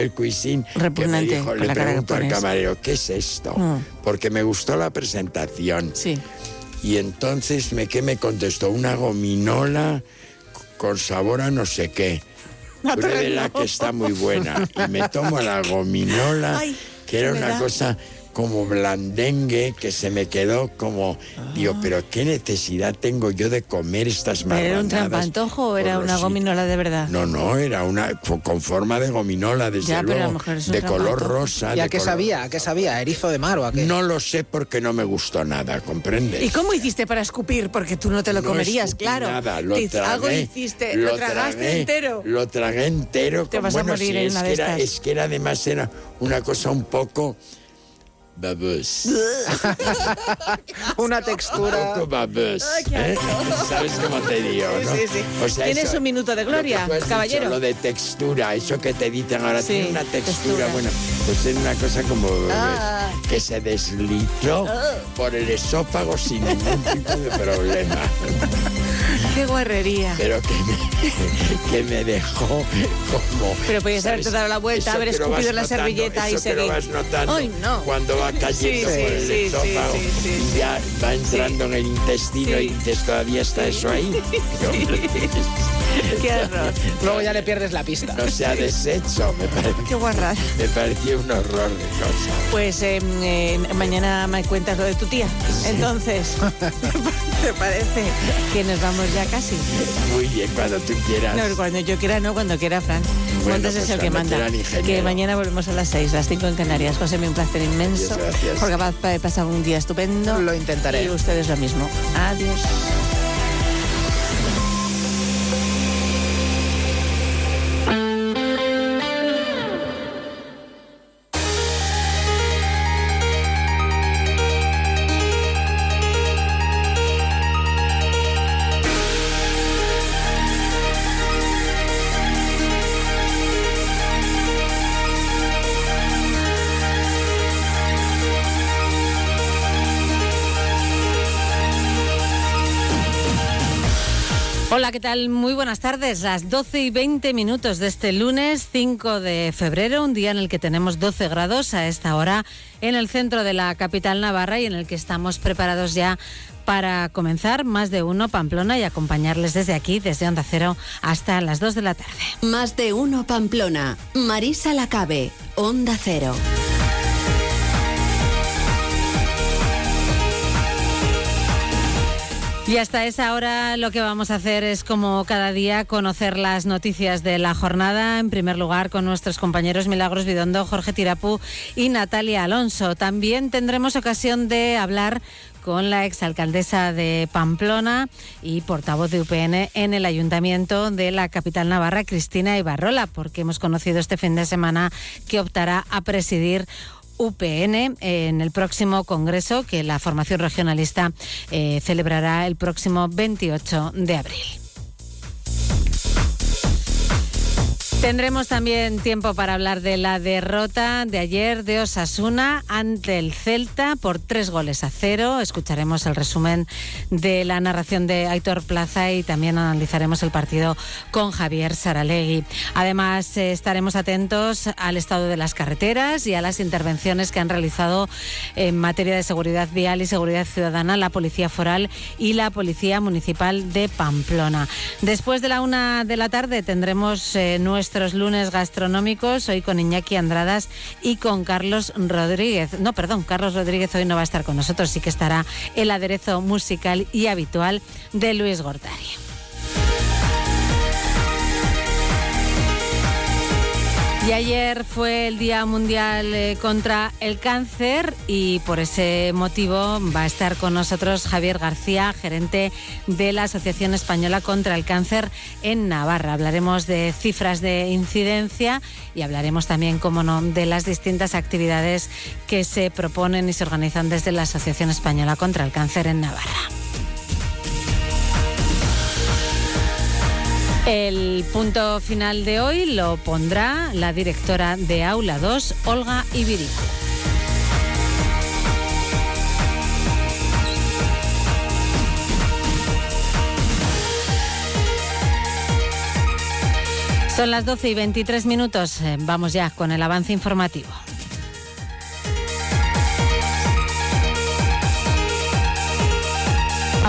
el cuisine que me Repugnante, dijo, con le que pregunto al camarero, ¿qué es esto? Porque me gustó la presentación. Sí. Y entonces, me, ¿qué me contestó? Una gominola con sabor a no sé qué. Pruébela que está muy buena. Y me tomo la gominola, Ay, que era me una cosa como blandengue, que se me quedó como... Digo, pero ¿qué necesidad tengo yo de comer estas ¿Pero era un marranadas trampantojo o era una gominola de verdad? No, no, era una con forma de gominola, desde Ya, pero a lo luego, mejor es un de color rosa. ¿Y a qué color- sabía? ¿A qué sabía? ¿A ¿Erizo de mar o a qué? No lo sé porque no me gustó nada, ¿comprendes? ¿Y cómo hiciste para escupir? Porque tú no te lo No comerías, escupí claro. Nada, lo Te- tragué, algo hiciste, lo, tragaste tragué, entero. Lo tragué entero. Te con- vas a morir sí, en es una que de era, estas. Es que era además era una cosa un poco babus. Una un textura. Ay, qué ¿eh? ¿Sabes cómo te digo, no? Sí, sí. O sea, Tienes eso- un minuto de lo gloria, tú has dicho, caballero. lo de textura, eso que te dicen ahora, Sí, tiene una textura, textura. bueno, pues es una cosa como Ah. que se deslizó por el esófago sin ningún tipo de problema. Qué guarrería. pero que me, que me dejó como... Pero podías haberte dado la vuelta, haber escupido la notando, servilleta y que lo seguir. vas notando Ay, no. cuando va cayendo Sí, por sí, el sí, sí, ya va entrando en el intestino y dices, ¿todavía está eso ahí? Qué horror. Luego ya le pierdes la pista. No se ha deshecho, me, pare- Qué guarrada. me pareció un horror de cosa. Pues eh, eh, mañana me cuentas lo de tu tía. Entonces, ¿te parece que nos vamos ya casi? Muy bien, cuando tú quieras. No, cuando yo quiera, no, cuando quiera, Fran. Bueno, Montes es pues el que manda. Que mañana volvemos a las 6, las 5 en Canarias. José, me un placer inmenso. Muchas gracias. Porque va a pasar un día estupendo. Lo intentaré. Y ustedes lo mismo. Adiós. Hola, ¿qué tal? Muy buenas tardes. Las 12 y 20 minutos de este lunes 5 de febrero, un día en el que tenemos 12 grados a esta hora en el centro de la capital navarra y en el que estamos preparados ya para comenzar más de uno Pamplona y acompañarles desde aquí, desde Onda Cero, hasta las 2 de la tarde. Más de uno Pamplona. Marisa Lacabe. Onda Cero. Y hasta esa hora lo que vamos a hacer es, como cada día, conocer las noticias de la jornada. En primer lugar, con nuestros compañeros Milagros Bidondo, Jorge Tirapú y Natalia Alonso. También tendremos ocasión de hablar con la exalcaldesa de Pamplona y portavoz de UPN en el ayuntamiento de la capital navarra, Cristina Ibarrola, porque hemos conocido este fin de semana que optará a presidir UPN en el próximo congreso que la formación regionalista eh, celebrará el próximo 28 de abril. Tendremos también tiempo para hablar de la derrota de ayer de Osasuna ante el Celta por tres goles a cero. Escucharemos el resumen de la narración de Aitor Plaza y también analizaremos el partido con Javier Saralegui. Además, eh, estaremos atentos al estado de las carreteras y a las intervenciones que han realizado en materia de seguridad vial y seguridad ciudadana la Policía Foral y la Policía Municipal de Pamplona. Después de la una de la tarde tendremos eh, nuestros lunes gastronómicos, hoy con Iñaki Andradas y con Carlos Rodríguez. No, perdón, Carlos Rodríguez hoy no va a estar con nosotros, sí que estará el aderezo musical y habitual de Luis Gortari. Y ayer fue el Día Mundial eh, contra el Cáncer y por ese motivo va a estar con nosotros Javier García, gerente de la Asociación Española contra el Cáncer en Navarra. Hablaremos de cifras de incidencia y hablaremos también, como no, de las distintas actividades que se proponen y se organizan desde la Asociación Española contra el Cáncer en Navarra. El punto final de hoy lo pondrá la directora de Aula 2, Olga Ibirico. Son las 12 y 23 minutos. Eh, vamos ya con el avance informativo.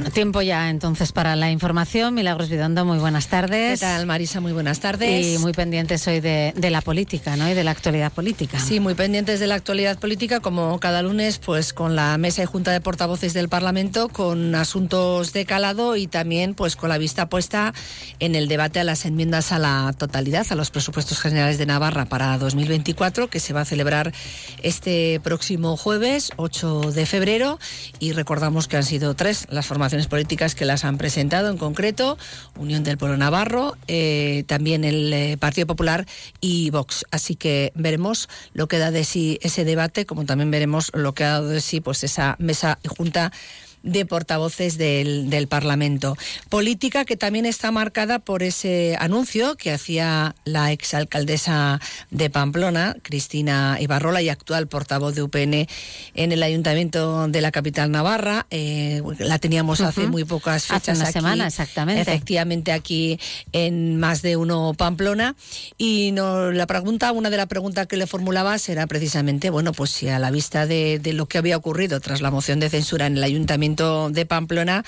Bueno, tiempo ya entonces para la información. Milagros Vidondo, muy buenas tardes. ¿Qué tal, Marisa? Muy buenas tardes. Y muy pendientes hoy de, la política, ¿no? Y de la actualidad política. Sí, muy pendientes de la actualidad política, como cada lunes, pues con la mesa y junta de portavoces del Parlamento, con asuntos de calado y también, pues con la vista puesta en el debate a las enmiendas a la totalidad, a los presupuestos generales de Navarra para 2024, que se va a celebrar este próximo jueves, 8 de febrero. Y recordamos que han sido tres las formaciones políticas que las han presentado, en concreto Unión del Pueblo Navarro, eh, también el eh, Partido Popular y Vox. Así que veremos lo que da de sí ese debate, como también veremos lo que ha dado de sí pues esa mesa junta de portavoces del, del, Parlamento. Política que también está marcada por ese anuncio que hacía la exalcaldesa de Pamplona, Cristina Ibarrola, y actual portavoz de UPN en el Ayuntamiento de la capital Navarra. Eh, la teníamos hace muy pocas fechas. Hace una semana, exactamente. Efectivamente, aquí en más de uno Pamplona. Y no, la pregunta, una de las preguntas que le formulaba era precisamente, bueno, pues si a la vista de, de lo que había ocurrido tras la moción de censura en el Ayuntamiento de Pamplona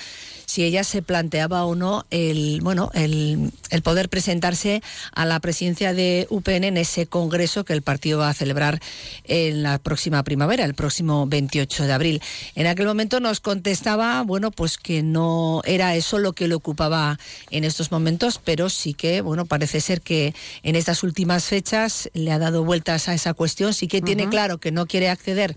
si ella se planteaba o no el bueno el, el, poder presentarse a la presidencia de UPN en ese congreso que el partido va a celebrar en la próxima primavera, el próximo 28 de abril. En aquel momento nos contestaba, bueno, pues que no era eso lo que le ocupaba en estos momentos, pero sí que, bueno, parece ser que en estas últimas fechas le ha dado vueltas a esa cuestión, sí que tiene claro que no quiere acceder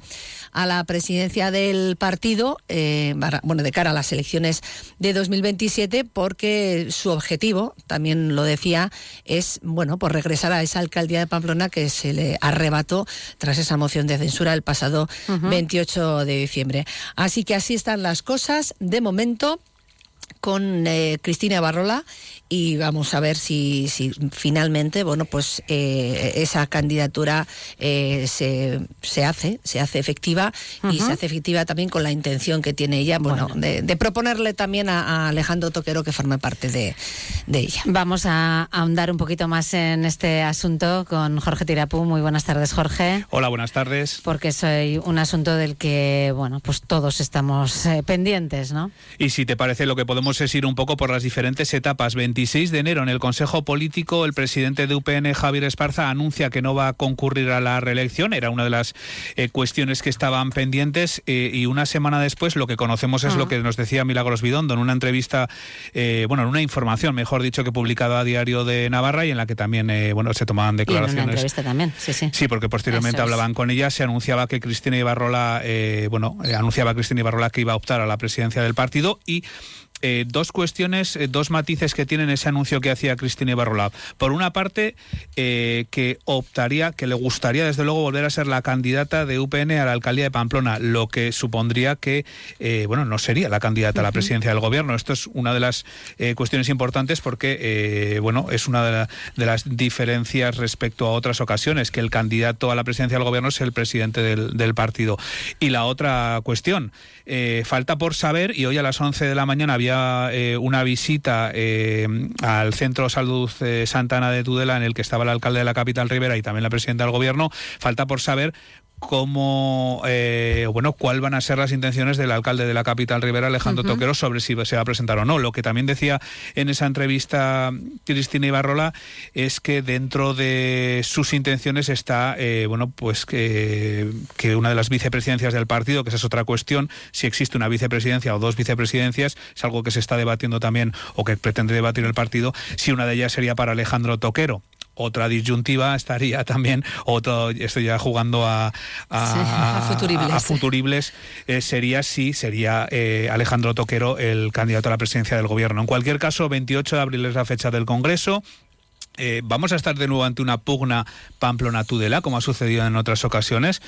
a la presidencia del partido, eh, bueno, de cara a las elecciones de 2027, porque su objetivo, también lo decía, es, bueno, por regresar a esa alcaldía de Pamplona que se le arrebató tras esa moción de censura el pasado 28 de diciembre. Así que así están las cosas de momento con eh, Cristina Barrola y vamos a ver si, si finalmente bueno pues eh, esa candidatura eh, se, se, hace se hace efectiva y se hace efectiva también con la intención que tiene ella bueno, De, proponerle también a, Alejandro Toquero que forme parte de, de, ella. Vamos a ahondar un poquito más en este asunto con Jorge Tirapú. Muy buenas tardes Jorge. Hola buenas tardes. Porque soy un asunto del que bueno pues todos estamos eh, pendientes no y si te parece lo que podemos es ir un poco por las diferentes etapas 26 de enero en el Consejo Político, el presidente de UPN, Javier Esparza, anuncia que no va a concurrir a la reelección. Era una de las eh, cuestiones que estaban pendientes. Eh, y una semana después, lo que conocemos es lo ah. que nos decía Milagros Bidondo en una entrevista, eh, bueno, en una información, mejor dicho, que publicada a Diario de Navarra y en la que también, bueno, se tomaban declaraciones. Y en una entrevista también, sí, sí. Sí, porque posteriormente hablaban con ella. Se anunciaba que Cristina Ibarrola, bueno, anunciaba Cristina Ibarrola que iba a optar a la presidencia del partido y eh, dos cuestiones, eh, dos matices que tienen ese anuncio que hacía Cristina Ibarrola. Por una parte, eh, que optaría, que le gustaría desde luego volver a ser la candidata de UPN a la alcaldía de Pamplona, lo que supondría que, bueno, no sería la candidata a la presidencia del gobierno. Esto es una de las cuestiones importantes porque, bueno, es una de, de, las diferencias respecto a otras ocasiones, que el candidato a la presidencia del gobierno es el presidente del, del partido. Y la otra cuestión, falta por saber, y hoy a las 11 de la mañana había eh, una visita eh, al Centro Salud eh, Santana de Tudela en el que estaba el alcalde de la capital Rivera y también la presidenta del gobierno. Falta por saber cómo, eh, bueno, cuál van a ser las intenciones del alcalde de la capital Rivera, Alejandro Toquero, sobre si se va a presentar o no. Lo que también decía en esa entrevista Cristina Ibarrola es que dentro de sus intenciones está, eh, bueno, pues que, que, una de las vicepresidencias del partido, que esa es otra cuestión, si existe una vicepresidencia o dos vicepresidencias, es algo que se está debatiendo también o que pretende debatir el partido, si una de ellas sería para Alejandro Toquero otra disyuntiva estaría también, otro, estoy ya jugando a, a, futuribles, eh, sería si sería eh, Alejandro Toquero el candidato a la presidencia del gobierno. En cualquier caso, 28 de abril es la fecha del Congreso. Eh, vamos a estar de nuevo ante una pugna Pamplona-Tudela, como ha sucedido en otras ocasiones.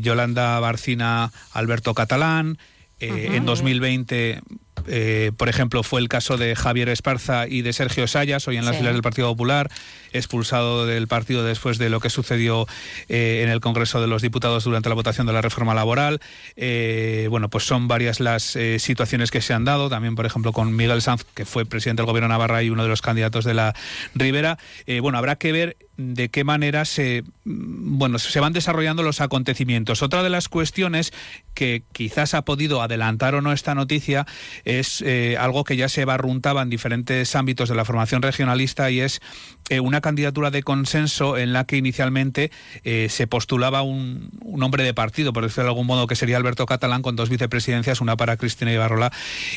Yolanda Barcina, Alberto Catalán, En 2020 eh, por ejemplo, fue el caso de Javier Esparza y de Sergio Sayas, hoy en las filas del Partido Popular, expulsado del partido después de lo que sucedió eh, en el Congreso de los Diputados durante la votación de la reforma laboral. Eh, bueno, pues son varias las situaciones que se han dado, también, por ejemplo, con Miguel Sanz, que fue presidente del Gobierno Navarra y uno de los candidatos de la Ribera. bueno, habrá que ver de qué manera se bueno se van desarrollando los acontecimientos. Otra de las cuestiones que quizás ha podido adelantar o no esta noticia es eh, algo que ya se barruntaba en diferentes ámbitos de la formación regionalista y es eh, una candidatura de consenso en la que inicialmente eh, se postulaba un, un, hombre de partido, por decirlo de algún modo, que sería Alberto Catalán, con dos vicepresidencias, una para Cristina Ibarrola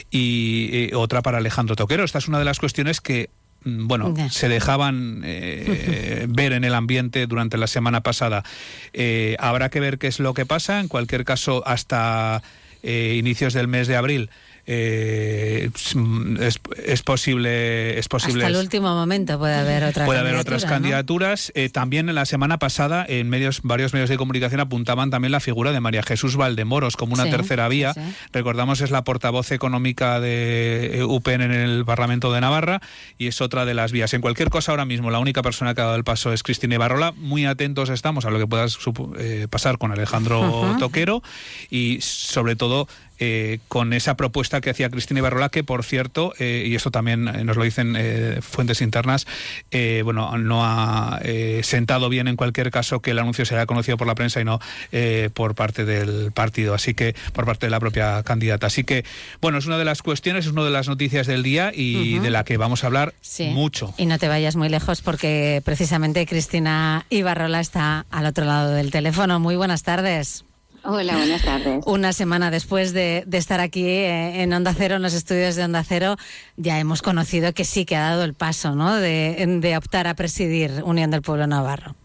y otra para Alejandro Toquero. Esta es una de las cuestiones que Mm, bueno, se dejaban eh, ver en el ambiente durante la semana pasada. Eh, habrá que ver qué es lo que pasa. En cualquier caso, hasta eh, inicios del mes de abril eh, es, posible es posible hasta el último momento puede haber otra puede haber otras candidaturas. Eh, también en la semana pasada en medios varios medios de comunicación apuntaban también la figura de María Jesús Valdemoros como una tercera vía. recordamos es la portavoz económica de eh, UPN en el Parlamento de Navarra y es otra de las vías. En cualquier cosa ahora mismo la única persona que ha dado el paso es Cristina Ibarrola. Muy atentos estamos a lo que pueda eh, pasar con Alejandro Toquero y sobre todo eh, con esa propuesta que hacía Cristina Ibarrola, que por cierto, eh, y esto también eh, nos lo dicen fuentes internas, bueno, no ha sentado bien en cualquier caso que el anuncio se haya conocido por la prensa y no por parte del partido, así que por parte de la propia candidata. Así que, bueno, es una de las cuestiones, es una de las noticias del día y de la que vamos a hablar mucho. Y no te vayas muy lejos porque precisamente Cristina Ibarrola está al otro lado del teléfono. Muy buenas tardes. Hola, buenas tardes. Una semana después de, estar aquí eh, en Onda Cero, en los estudios de Onda Cero, ya hemos conocido que sí que ha dado el paso ¿no? de, de optar a presidir Unión del Pueblo Navarro.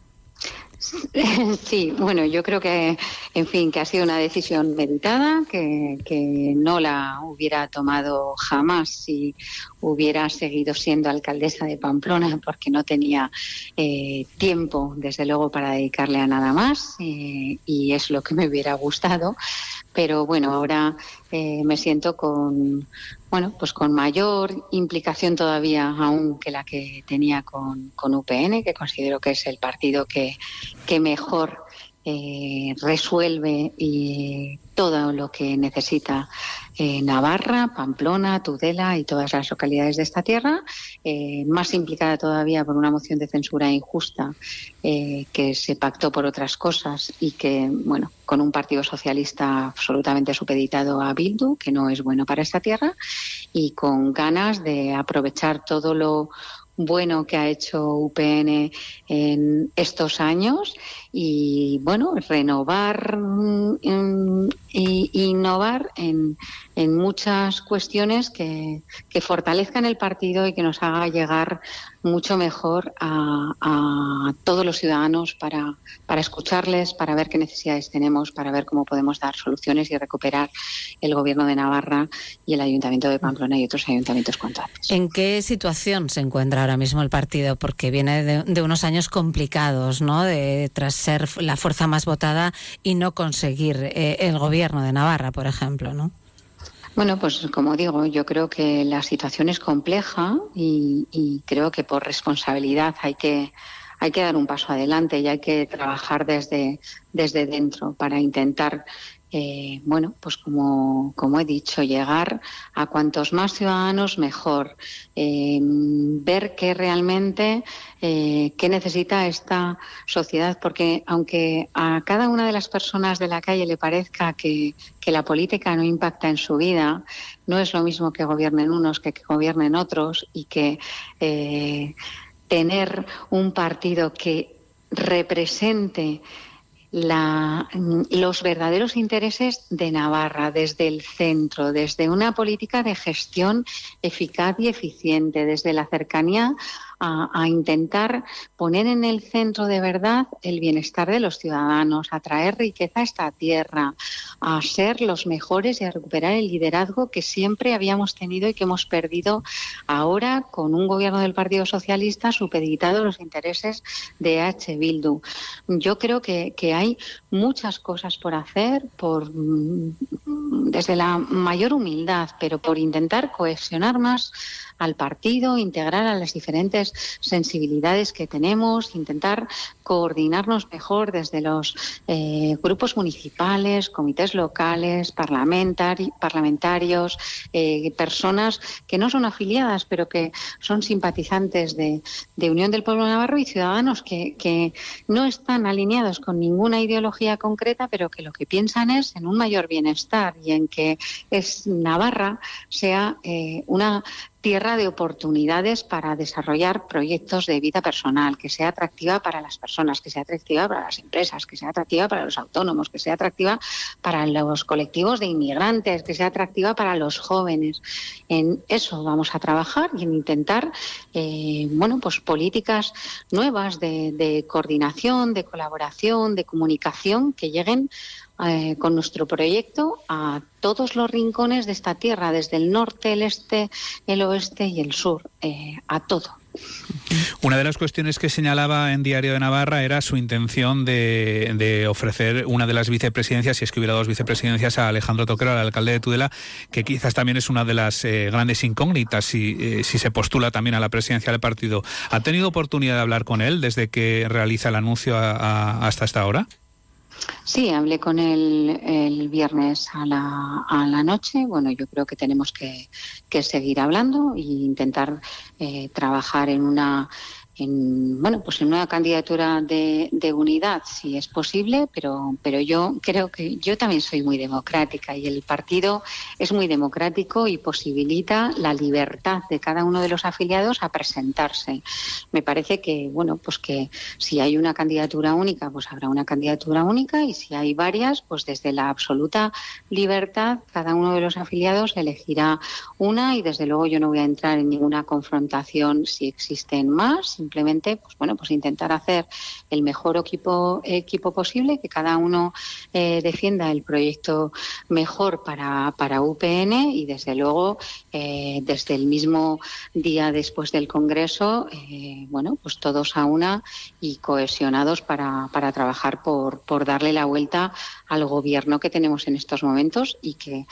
Sí, bueno, yo creo que, en fin, que ha sido una decisión meditada, que, no la hubiera tomado jamás si hubiera seguido siendo alcaldesa de Pamplona, porque no tenía eh, tiempo, desde luego, para dedicarle a nada más, y es lo que me hubiera gustado. Pero bueno, ahora eh, me siento con, bueno, pues con mayor implicación todavía aún que la que tenía con, con UPN, que considero que es el partido que, que mejor eh, resuelve y todo lo que necesita eh, Navarra, Pamplona, Tudela y todas las localidades de esta tierra, eh, más implicada todavía por una moción de censura injusta que se pactó por otras cosas y que, bueno, con un partido socialista absolutamente supeditado a Bildu, que no es bueno para esta tierra, y con ganas de aprovechar todo lo bueno que ha hecho UPN en estos años y bueno, renovar e innovar en, en muchas cuestiones que, que, fortalezcan el partido y que nos haga llegar mucho mejor a, a todos los ciudadanos para, para, escucharles, para ver qué necesidades tenemos, para ver cómo podemos dar soluciones y recuperar el gobierno de Navarra y el ayuntamiento de Pamplona y otros ayuntamientos cuanto antes. ¿En qué situación se encuentra ahora mismo el partido? Porque viene de unos años complicados, ¿no? De, tras ser la fuerza más votada y no conseguir eh, el gobierno de Navarra, por ejemplo, ¿no? Bueno, pues como digo, yo creo que la situación es compleja y, y creo que por responsabilidad hay que hay que dar un paso adelante y hay que trabajar desde, desde dentro para intentar eh, bueno, pues como, como, he dicho, llegar a cuantos más ciudadanos mejor, eh, ver qué realmente, eh, qué necesita esta sociedad, porque aunque a cada una de las personas de la calle le parezca que, que la política no impacta en su vida, no es lo mismo que gobiernen unos que que gobiernen otros y que tener un partido que represente la, los verdaderos intereses de Navarra desde el centro, desde una política de gestión eficaz y eficiente, desde la cercanía a, intentar poner en el centro de verdad el bienestar de los ciudadanos, a traer riqueza a esta tierra, a ser los mejores y a recuperar el liderazgo que siempre habíamos tenido y que hemos perdido ahora con un gobierno del Partido Socialista supeditado a los intereses de H. Bildu. Yo creo que, que hay muchas cosas por hacer, por desde la mayor humildad, pero por intentar cohesionar más al partido, integrar a las diferentes sensibilidades que tenemos, intentar coordinarnos mejor desde los eh, grupos municipales, comités locales, parlamentarios, eh, personas que no son afiliadas, pero que son simpatizantes de, Unión del Pueblo Navarro y ciudadanos que, que no están alineados con ninguna ideología concreta, pero que lo que piensan es en un mayor bienestar y en que es Navarra sea eh, una tierra de oportunidades para desarrollar proyectos de vida personal, que sea atractiva para las personas, que sea atractiva para las empresas, que sea atractiva para los autónomos, que sea atractiva para los colectivos de inmigrantes, que sea atractiva para los jóvenes. En eso vamos a trabajar y en intentar, eh, bueno, pues políticas nuevas de, de coordinación, de colaboración, de comunicación que lleguen eh, con nuestro proyecto a todos los rincones de esta tierra, desde el norte, el este, el oeste y el sur, eh, a todo. Una de las cuestiones que señalaba en Diario de Navarra era su intención de, ofrecer una de las vicepresidencias, si es que hubiera dos vicepresidencias, a Alejandro Toquero, al alcalde de Tudela, que quizás también es una de las eh, grandes incógnitas si, si, se postula también a la presidencia del partido. ¿Ha tenido oportunidad de hablar con él desde que realiza el anuncio hasta esta hora? Sí, hablé con él el viernes a la, a la noche. Bueno, yo creo que tenemos que, que seguir hablando e intentar eh, trabajar en una en, bueno, pues en una candidatura de, de, unidad, si es posible, pero, pero yo creo que yo también soy muy democrática y el partido es muy democrático y posibilita la libertad de cada uno de los afiliados a presentarse. Me parece que, bueno, pues que si hay una candidatura única, pues habrá una candidatura única y si hay varias, pues desde la absoluta libertad, cada uno de los afiliados elegirá una y desde luego yo no voy a entrar en ninguna confrontación si existen más simplemente pues bueno pues intentar hacer el mejor equipo equipo posible que cada uno eh, defienda el proyecto mejor para, para UPN y desde luego eh, desde el mismo día después del congreso eh, bueno pues todos a una y cohesionados para, para trabajar por, por darle la vuelta al gobierno que tenemos en estos momentos y que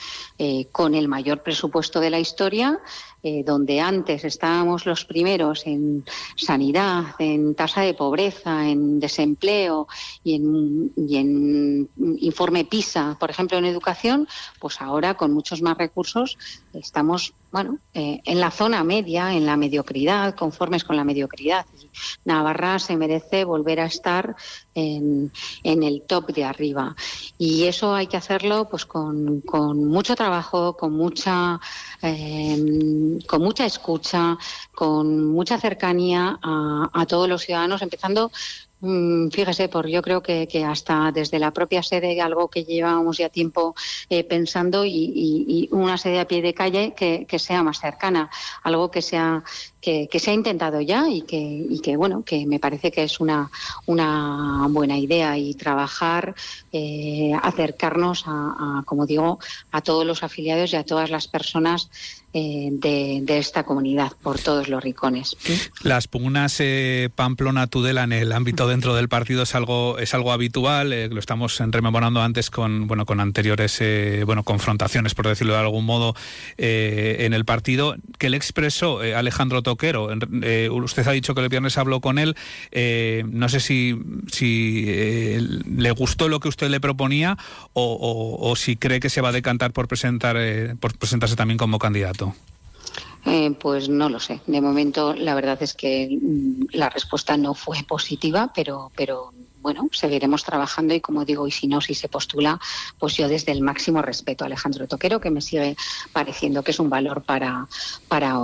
con el mayor presupuesto de la historia eh, donde antes estábamos los primeros en sanidad, en tasa de pobreza, en desempleo y en informe PISA, por ejemplo, en educación, pues ahora con muchos más recursos estamos bueno, eh, en la zona media, en la mediocridad, conformes con la mediocridad. Navarra se merece volver a estar en, el top de arriba. Y eso hay que hacerlo pues con, mucho trabajo, con mucha, em, con mucha escucha, con mucha cercanía a, todos los ciudadanos, empezando fíjese, por yo creo que, hasta desde la propia sede, algo que llevábamos ya tiempo eh, pensando, y, una sede a pie de calle que, sea más cercana, algo que sea que, se ha intentado ya y que, y que bueno que me parece que es una, una buena idea y trabajar eh, acercarnos a, como digo a todos los afiliados y a todas las personas eh, de, esta comunidad por todos los rincones. Las pugnas eh, Pamplona-Tudela en el ámbito dentro del partido es algo es algo habitual, eh, lo estamos rememorando antes con bueno con anteriores bueno confrontaciones por decirlo de algún modo en el partido que le expresó Alejandro Toquero. usted ha dicho que el viernes habló con él, no sé si si le gustó lo que usted le proponía o, si cree que se va a decantar por presentar por presentarse también como candidato. Eh, pues no lo sé. De momento, la verdad es que mm, la respuesta no fue positiva, pero, pero bueno, seguiremos trabajando y como digo, y si no, si se postula, pues yo desde el máximo respeto a Alejandro Toquero, que me sigue pareciendo que es un valor para, para,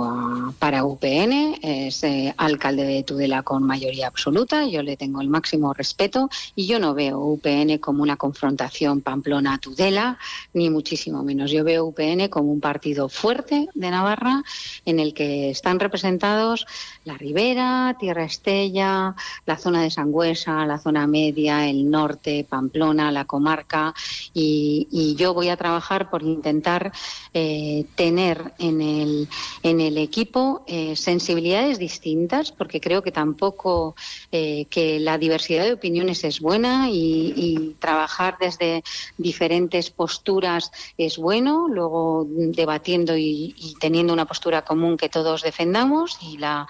para UPN, es eh, alcalde de Tudela con mayoría absoluta, yo le tengo el máximo respeto y yo no veo UPN como una confrontación Pamplona-Tudela, ni muchísimo menos. Yo veo UPN como un partido fuerte de Navarra en el que están representados la Ribera, Tierra Estella, la zona de Sangüesa, la zona media, el norte, Pamplona, la comarca, y, yo voy a trabajar por intentar eh, tener en el, en el equipo eh, sensibilidades distintas, porque creo que tampoco eh, que la diversidad de opiniones es buena y, trabajar desde diferentes posturas es bueno, luego debatiendo y, y teniendo una postura común que todos defendamos y la,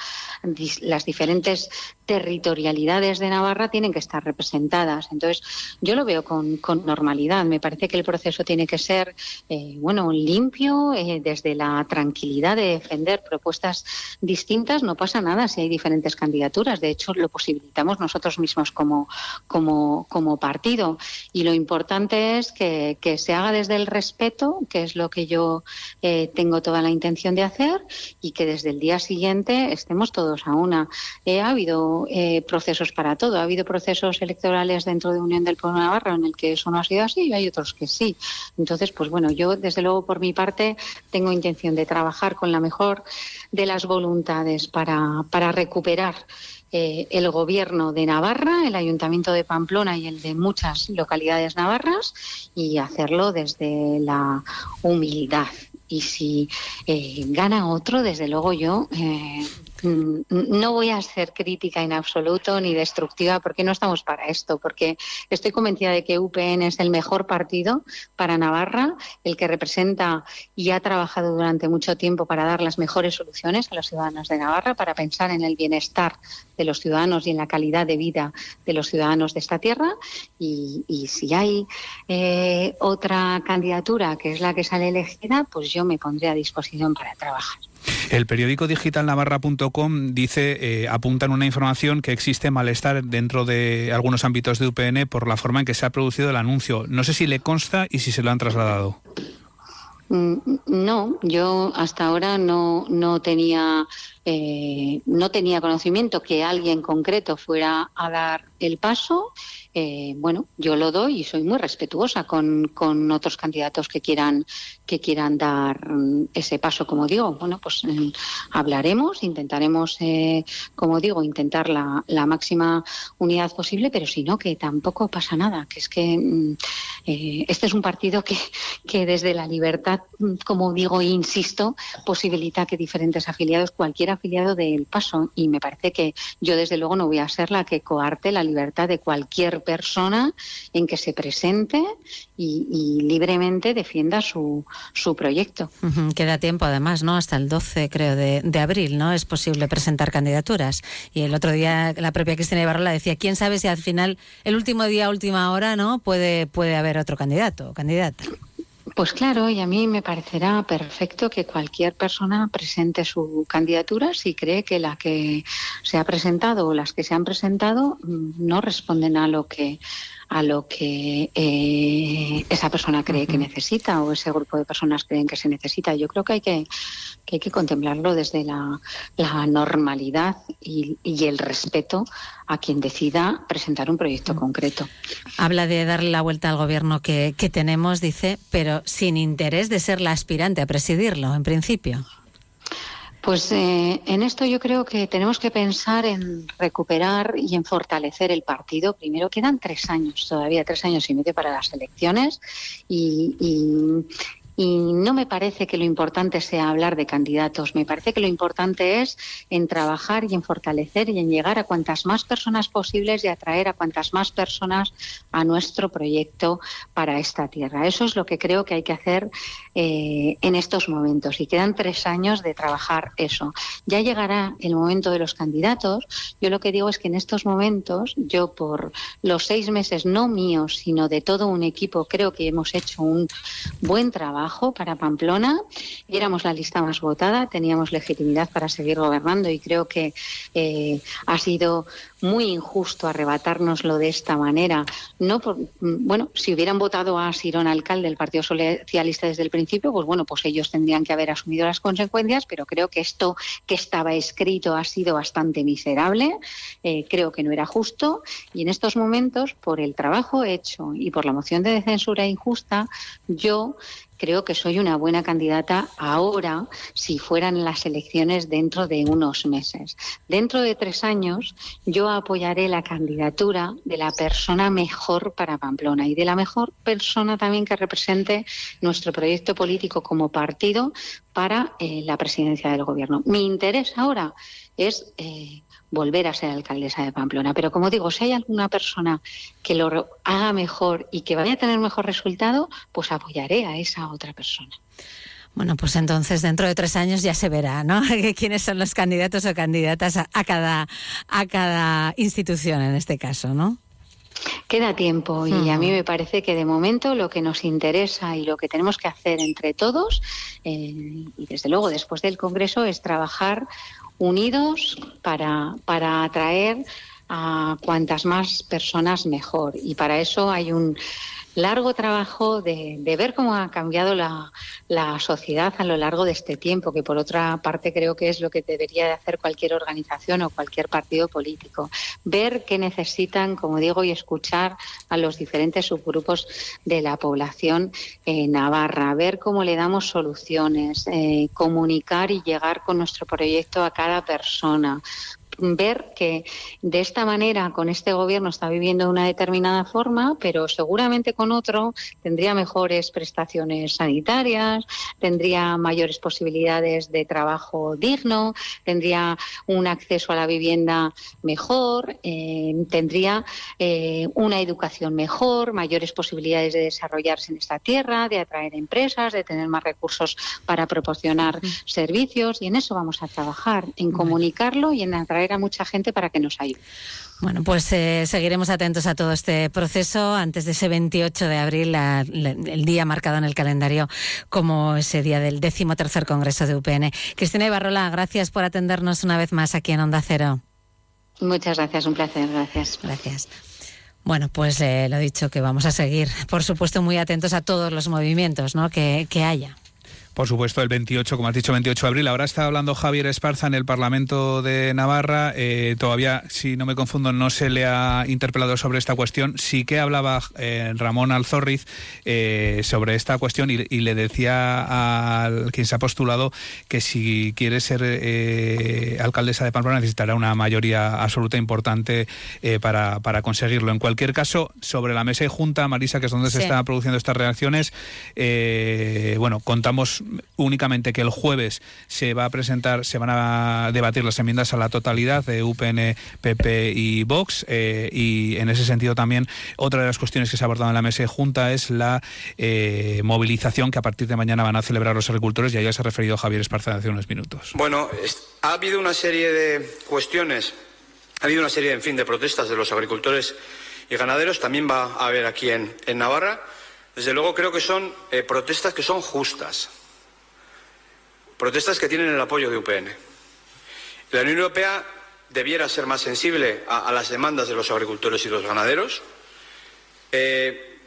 las diferentes territorialidades de Navarra tienen que estar representadas. Entonces, yo lo veo con, normalidad. Me parece que el proceso tiene que ser, eh, bueno, limpio, eh, desde la tranquilidad de defender propuestas distintas. No pasa nada si hay diferentes candidaturas. De hecho, lo posibilitamos nosotros mismos como, como, partido. Y lo importante es que, se haga desde el respeto, que es lo que yo eh, tengo toda la intención de hacer, y que desde el día siguiente estemos todos a una. ha habido eh, procesos para todo. Ha habido procesos electorales dentro de Unión del Pueblo Navarra en el que eso no ha sido así y hay otros que sí. Entonces, pues bueno, yo desde luego por mi parte tengo intención de trabajar con la mejor de las voluntades para, para recuperar eh, el gobierno de Navarra, el ayuntamiento de Pamplona y el de muchas localidades navarras y hacerlo desde la humildad. Y si eh, gana otro, desde luego yo Mm, no voy a ser crítica en absoluto ni destructiva porque no estamos para esto, porque estoy convencida de que UPN es el mejor partido para Navarra, el que representa y ha trabajado durante mucho tiempo para dar las mejores soluciones a los ciudadanos de Navarra, para pensar en el bienestar de los ciudadanos y en la calidad de vida de los ciudadanos de esta tierra. Y, si hay eh, otra candidatura que es la que sale elegida, pues yo me pondré a disposición para trabajar. El periódico digital navarra.com dice, eh, apunta en una información que existe malestar dentro de algunos ámbitos de UPN por la forma en que se ha producido el anuncio. No sé si le consta y si se lo han trasladado. Mm, no, yo hasta ahora no, no tenía eh, no tenía conocimiento que alguien concreto fuera a dar el paso eh, bueno, yo lo doy y soy muy respetuosa con, con, otros candidatos que quieran que quieran dar mm, ese paso, como digo. Bueno, pues mm, hablaremos, intentaremos, eh, como digo, intentar la, la, máxima unidad posible, pero si no, que tampoco pasa nada, que es que mm, eh, este es un partido que, que desde la libertad, como digo e insisto, posibilita que diferentes afiliados, cualquier afiliado dé el paso. Y me parece que yo, desde luego, no voy a ser la que coarte la libertad de cualquier persona en que se presente y, libremente defienda su, su proyecto. Queda tiempo, además, ¿no? Hasta el 12, creo, de, de, abril, ¿no? Es posible presentar candidaturas. Y el otro día la propia Cristina Ibarrola decía, ¿quién sabe si al final, el último día, última hora, ¿no? Puede, puede haber otro candidato o candidata. Pues claro, y a mí me parecerá perfecto que cualquier persona presente su candidatura si cree que la que se ha presentado o las que se han presentado mm, no responden a lo que a lo que eh, esa persona cree que necesita o ese grupo de personas creen que se necesita. Yo creo que hay que, que, hay que contemplarlo desde la, normalidad y, el respeto a quien decida presentar un proyecto concreto. Habla de darle la vuelta al gobierno que, que tenemos, dice, pero sin interés de ser la aspirante a presidirlo, en principio. Pues eh, en esto yo creo que tenemos que pensar en recuperar y en fortalecer el partido. Primero quedan tres años, todavía tres años y medio para las elecciones y, y no me parece que lo importante sea hablar de candidatos, me parece que lo importante es en trabajar y en fortalecer y en llegar a cuantas más personas posibles y atraer a cuantas más personas a nuestro proyecto para esta tierra. Eso es lo que creo que hay que hacer eh, en estos momentos y quedan tres años de trabajar eso. Ya llegará el momento de los candidatos. Yo lo que digo es que en estos momentos, yo por los seis meses no míos, sino de todo un equipo, creo que hemos hecho un buen trabajo para Pamplona. Éramos la lista más votada, teníamos legitimidad para seguir gobernando y creo que eh, ha sido muy injusto arrebatárnoslo de esta manera. No bueno, si hubieran votado a Sirón alcalde del Partido Socialista desde el principio, pues bueno, pues ellos tendrían que haber asumido las consecuencias, pero creo que esto que estaba escrito ha sido bastante miserable. Eh, creo que no era justo y en estos momentos, por el trabajo hecho y por la moción de censura injusta, yo creo que soy una buena candidata ahora si fueran las elecciones dentro de unos meses. Dentro de tres años yo apoyaré la candidatura de la persona mejor para Pamplona y de la mejor persona también que represente nuestro proyecto político como partido para eh, la presidencia del gobierno. Mi interés ahora es eh, volver a ser alcaldesa de Pamplona. Pero como digo, si hay alguna persona que lo haga mejor y que vaya a tener mejor resultado, pues apoyaré a esa otra persona. Bueno, pues entonces dentro de tres años ya se verá, ¿no? quiénes son los candidatos o candidatas a, cada, a cada institución en este caso, ¿no? Queda tiempo y a mí me parece que de momento lo que nos interesa y lo que tenemos que hacer entre todos, eh, y desde luego después del Congreso, es trabajar unidos para, para atraer a cuantas más personas mejor. Y para eso hay un largo trabajo de, ver cómo ha cambiado la, sociedad a lo largo de este tiempo, que por otra parte creo que es lo que debería de hacer cualquier organización o cualquier partido político. Ver qué necesitan, como digo, y escuchar a los diferentes subgrupos de la población en Navarra, ver cómo le damos soluciones, eh, comunicar y llegar con nuestro proyecto a cada persona, ver que de esta manera, con este gobierno, está viviendo de una determinada forma, pero seguramente con otro tendría mejores prestaciones sanitarias, tendría mayores posibilidades de trabajo digno, tendría un acceso a la vivienda mejor, eh, tendría eh, una educación mejor, mayores posibilidades de desarrollarse en esta tierra, de atraer empresas, de tener más recursos para proporcionar servicios y en eso vamos a trabajar, en comunicarlo y en atraer a mucha gente para que nos ayude. Bueno, pues eh, seguiremos atentos a todo este proceso antes de ese 28 de abril, el día marcado en el calendario como ese día del décimo tercer Congreso de UPN. Cristina Ibarrola, gracias por atendernos una vez más aquí en Onda Cero. Muchas gracias, un placer, gracias. Gracias. Bueno, pues eh, lo dicho, que vamos a seguir, por supuesto, muy atentos a todos los movimientos ¿no? que, que haya. Por supuesto, el 28, como has dicho, 28 de abril. Ahora está hablando Javier Esparza en el Parlamento de Navarra. Eh, todavía, si no me confundo, no se le ha interpelado sobre esta cuestión. Sí que hablaba eh, Ramón Alzorriz eh, sobre esta cuestión y, le decía al quien se ha postulado que si quiere ser alcaldesa de Pamplona necesitará una mayoría absoluta importante para, para, conseguirlo. En cualquier caso, sobre la mesa y junta, Marisa, que es donde se están produciendo estas reacciones, bueno, contamos únicamente que el jueves se va a presentar, se van a debatir las enmiendas a la totalidad de UPN, PP y Vox. Eh, y en ese sentido también otra de las cuestiones que se ha abordado en la mesa junta es la eh, movilización que a partir de mañana van a celebrar los agricultores. Y a se ha referido Javier Esparza hace unos minutos. Bueno, ha habido una serie de cuestiones, ha habido una serie, en fin, de protestas de los agricultores y ganaderos. También va a haber aquí en, Navarra. Desde luego creo que son eh, protestas que son justas. Protestas que tienen el apoyo de UPN. La Unión Europea debiera ser más sensible a, las demandas de los agricultores y los ganaderos. Eh,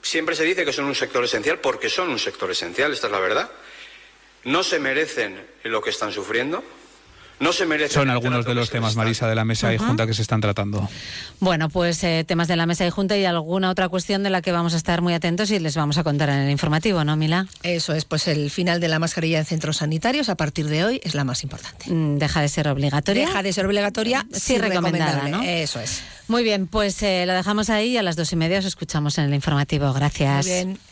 siempre se dice que son un sector esencial porque son un sector esencial, esta es la verdad. No se merecen lo que están sufriendo. No se merece. Son algunos de los temas, Marisa, de la mesa y junta que se están tratando. Bueno, pues eh, temas de la mesa y junta y alguna otra cuestión de la que vamos a estar muy atentos y les vamos a contar en el informativo, ¿no, Mila? Eso es, pues el final de la mascarilla en centros sanitarios a partir de hoy es la más importante. Mm, deja de ser obligatoria. Deja de ser obligatoria, sí, recomendada, ¿no? Eso es. Muy bien, pues eh, lo dejamos ahí y a las dos y media os escuchamos en el informativo. Gracias. Muy bien.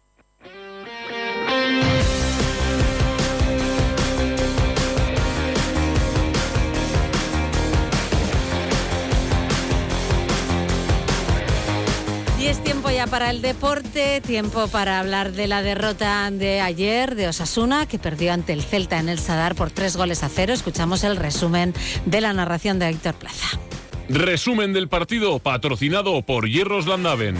Y es tiempo ya para el deporte, tiempo para hablar de la derrota de ayer de Osasuna, que perdió ante el Celta en el Sadar por tres goles a cero. Escuchamos el resumen de la narración de Héctor Plaza. Resumen del partido patrocinado por Hierros Landaven.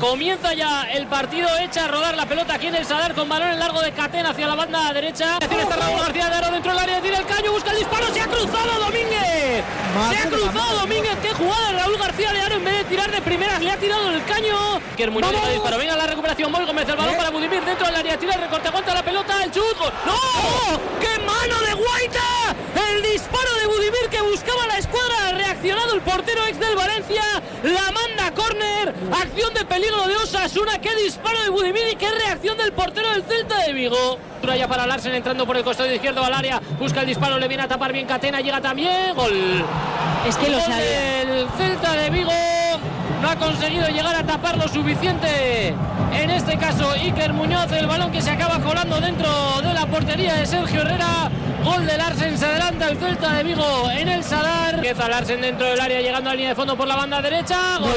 Comienza ya el partido, echa a rodar la pelota aquí en el Sadar con balón en largo de Catena hacia la banda derecha. Está Raúl García de Aro dentro del área, tira el caño, busca el disparo, se ha cruzado Domínguez. Se ha cruzado Domínguez, qué jugada Raúl García de Aro en vez de tirar de primeras, le ha tirado el caño. Que el el disparo, venga la recuperación, Mol Gómez, el balón para Budimir dentro del área, tira el recorte, aguanta la pelota, el chut. ¡No! ¡Qué mano de Guaita! El disparo de Budimir que buscaba la escuadra, el portero ex del Valencia, la manda córner, acción de peligro de Osasuna, qué disparo de Budimir y qué reacción del portero del Celta de Vigo. Ya para Larsen entrando por el costado izquierdo al área, busca el disparo, le viene a tapar bien Catena, llega también, gol. Es que lo sabía. del Celta de Vigo no ha conseguido llegar a tapar lo suficiente. En este caso, Iker Muñoz, el balón que se acaba colando dentro de la portería de Sergio Herrera. Gol de Larsen, se adelanta el Celta de Vigo en el Sadar. Empieza Larsen dentro del área, llegando a la línea de fondo por la banda derecha. Gol.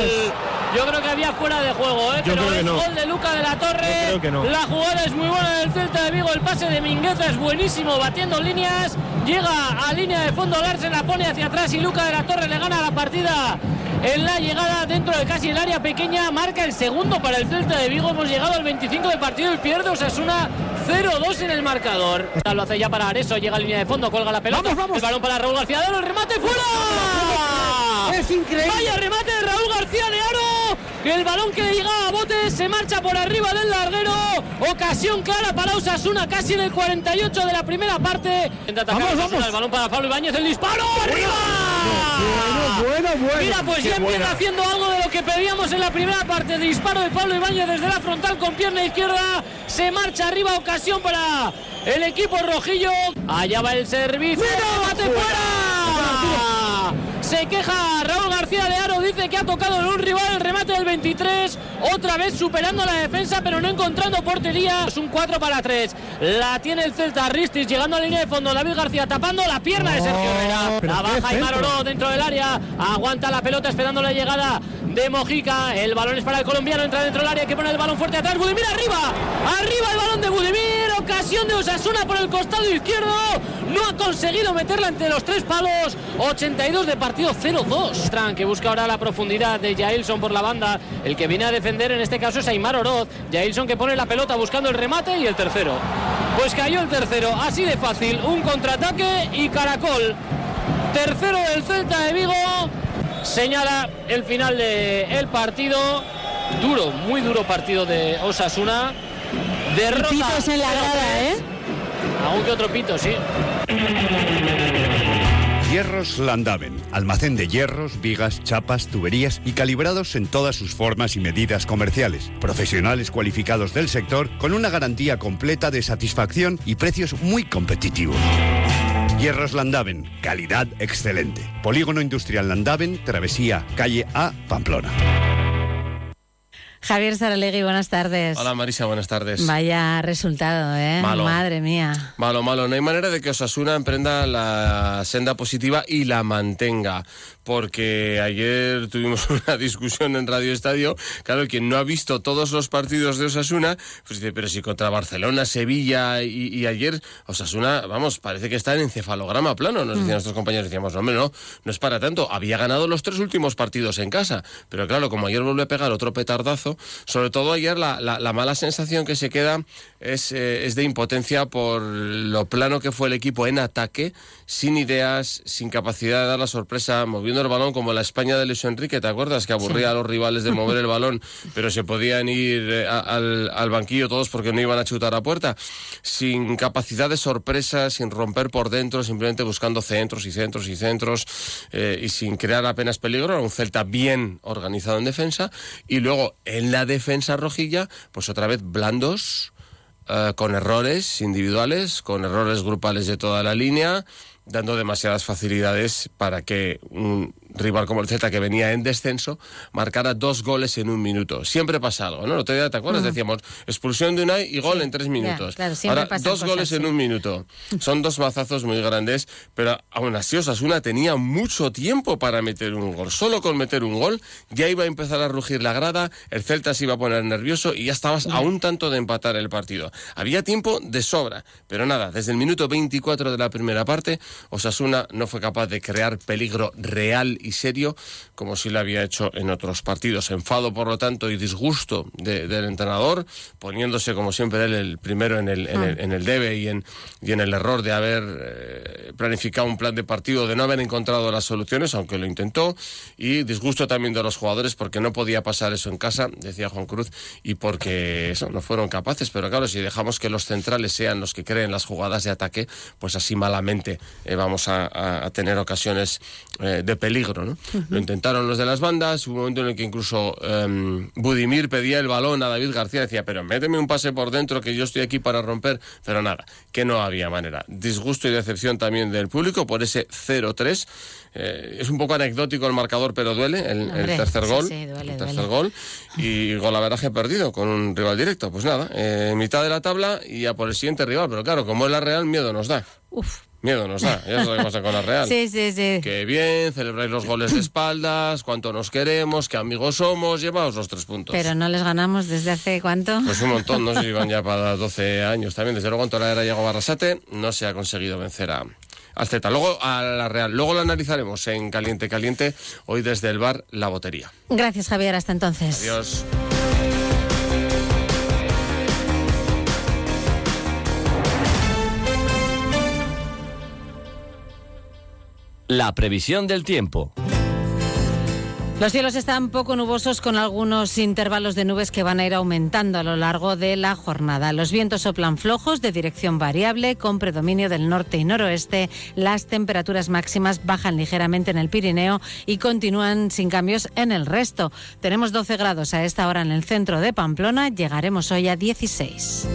Yo creo que había fuera de juego, ¿eh? Yo pero creo que es no. gol de Luca de la Torre. Yo creo que no. La jugada es muy buena del Celta de Vigo. El pase de Mingueza es buenísimo, batiendo líneas. Llega a línea de fondo Larsen, la pone hacia atrás y Luca de la Torre le gana la partida. En la llegada dentro de casi el área pequeña, marca el segundo para el Celta de Vigo. Hemos llegado al 25 de partido y pierde Osasuna 0-2 en el marcador. Lo hace ya para Areso, llega a línea de fondo, colga la pelota. El balón para Raúl García de Aro, el remate fuera. Es increíble. Vaya remate de Raúl García de Aro. El balón que le llegaba a bote se marcha por arriba del larguero. Ocasión clara para Osasuna, casi en el 48 de la primera parte. Intenta atacar Vamos, vamos. el balón para Pablo Ibáñez, el disparo. ¡Arriba! Bueno, bueno. Mira, pues ya empieza haciendo algo de lo que pedíamos en la primera parte. Disparo de Pablo Ibáñez desde la frontal con pierna izquierda. Se marcha arriba, ocasión para el equipo rojillo. Allá va el servicio. ¡Remate fuera! Se queja Raúl García de Aro, dice que ha tocado en un rival el remate del 23. Otra vez superando la defensa, pero no encontrando portería. Es un 4 para 3. La tiene el Celta Ristis llegando a la línea de fondo. David García tapando la pierna de Sergio Herrera. La baja y. Maroró dentro del área. Aguanta la pelota esperando la llegada de Mojica. El balón es para el colombiano. Entra dentro del área que pone el balón fuerte atrás. Budimir arriba. Arriba el balón de Budimir. Ocasión de Osasuna por el costado izquierdo. No ha conseguido meterla entre los tres palos. 82 de partido 0-2. Tran que busca ahora la profundidad de Jailson por la banda. El que viene a defender en este caso es Aymar Oroz. Jailson que pone la pelota buscando el remate y el tercero. Pues cayó el tercero. Así de fácil. Un contraataque y caracol. Tercero del Celta de Vigo. Señala el final del partido. Duro, muy duro partido de Osasuna. Derrota. pitos en la grada, ¿eh? Algún que otro pito, sí. Hierros Landaven, almacén de hierros, vigas, chapas, tuberías y calibrados en todas sus formas y medidas comerciales. Profesionales cualificados del sector con una garantía completa de satisfacción y precios muy competitivos. Hierros Landaven, calidad excelente. Polígono Industrial Landaven, Travesía, calle A, Pamplona. Javier Saralegui, buenas tardes. Hola Marisa, buenas tardes. Vaya resultado, ¿eh? Malo. Madre mía. Malo, malo. No hay manera de que Osasuna emprenda la senda positiva y la mantenga. Porque ayer tuvimos una discusión en Radio Estadio. Claro, quien no ha visto todos los partidos de Osasuna, pues dice, pero si contra Barcelona, Sevilla y, y ayer, Osasuna, vamos, parece que está en encefalograma plano. Nos decían nuestros compañeros, decíamos, no, hombre, no, no es para tanto. Había ganado los tres últimos partidos en casa. Pero claro, como ayer vuelve a pegar otro petardazo, sobre todo ayer la, la- la mala sensación que se queda es, eh, es de impotencia por lo plano que fue el equipo en ataque, sin ideas, sin capacidad de dar la sorpresa, moviendo el balón como la España de Luis Enrique, ¿te acuerdas? Que aburría a los rivales de mover el balón, pero se podían ir eh, a- al, al banquillo todos porque no iban a chutar a puerta, sin capacidad de sorpresa, sin romper por dentro, simplemente buscando centros y centros y centros eh, y sin crear apenas peligro, era un Celta bien organizado en defensa y luego en la defensa rojilla, pues otra vez blandos, eh, con errores individuales, con errores grupales de toda la línea dando demasiadas facilidades para que un rival como el Z que venía en descenso marcara dos goles en un minuto. Siempre pasa algo, ¿no? ¿Te, te acuerdas? Mm. Decíamos expulsión de Unai y gol en tres minutos. claro, Ahora, dos cosas, goles en un minuto. Son dos mazazos muy grandes, pero aún así Osasuna tenía mucho tiempo para meter un gol. Solo con meter un gol ya iba a empezar a rugir la grada, el Celta se iba a poner nervioso y ya estabas a un tanto de empatar el partido. Había tiempo de sobra, pero nada, desde el minuto 24 de la primera parte, Osasuna no fue capaz de crear peligro real y serio como si lo había hecho en otros partidos. Enfado, por lo tanto, y disgusto de- del entrenador, poniéndose como siempre él el primero en el, en el, en el debe y en, y en el error de haber eh, planificado un plan de partido, de no haber encontrado las soluciones, aunque lo intentó, y disgusto también de los jugadores porque no podía pasar eso en casa, decía Juan Cruz, y porque eso, no fueron capaces. Pero claro, si dejamos que los centrales sean los que creen las jugadas de ataque, pues así malamente eh, vamos a, tener ocasiones eh, de peligro. ¿no? Lo intentaron los de las bandas, hubo un momento en el que incluso em, Budimir pedía el balón a David García, decía, pero méteme un pase por dentro que yo estoy aquí para romper, pero nada, que no había manera. Disgusto y decepción también del público por ese 0-3. Eh, es un poco anecdótico el marcador, pero duele el, tercer sí, gol. sí, duele, el tercer duele. gol y golaveraje perdido con un rival directo. Pues nada, mitad de la tabla y a por el siguiente rival. Pero claro, como es la Real, miedo nos da. Uf. Miedo nos da. Ya sabes lo que pasa con la Real. Sí, sí, sí. Que bien, celebráis los goles de espaldas, cuánto nos queremos, qué amigos somos, llevaos los tres puntos. Pero no les ganamos desde hace cuánto. Pues un montón, no sé si van ya para 12 años también. Desde luego, en toda la era Diego Barrasate no se ha conseguido vencer a, al Z. Luego a la Real. Luego lo analizaremos en Caliente Caliente, hoy desde el bar La Botería. Gracias, Javier. Hasta entonces. Adiós. La previsión del tiempo. Los cielos están poco nubosos con algunos intervalos de nubes que van a ir aumentando a lo largo de la jornada. Los vientos soplan flojos de dirección variable con predominio del norte y noroeste. Las temperaturas máximas bajan ligeramente en el Pirineo y continúan sin cambios en el resto. Tenemos 12 grados a esta hora en el centro de Pamplona. Llegaremos hoy a 16.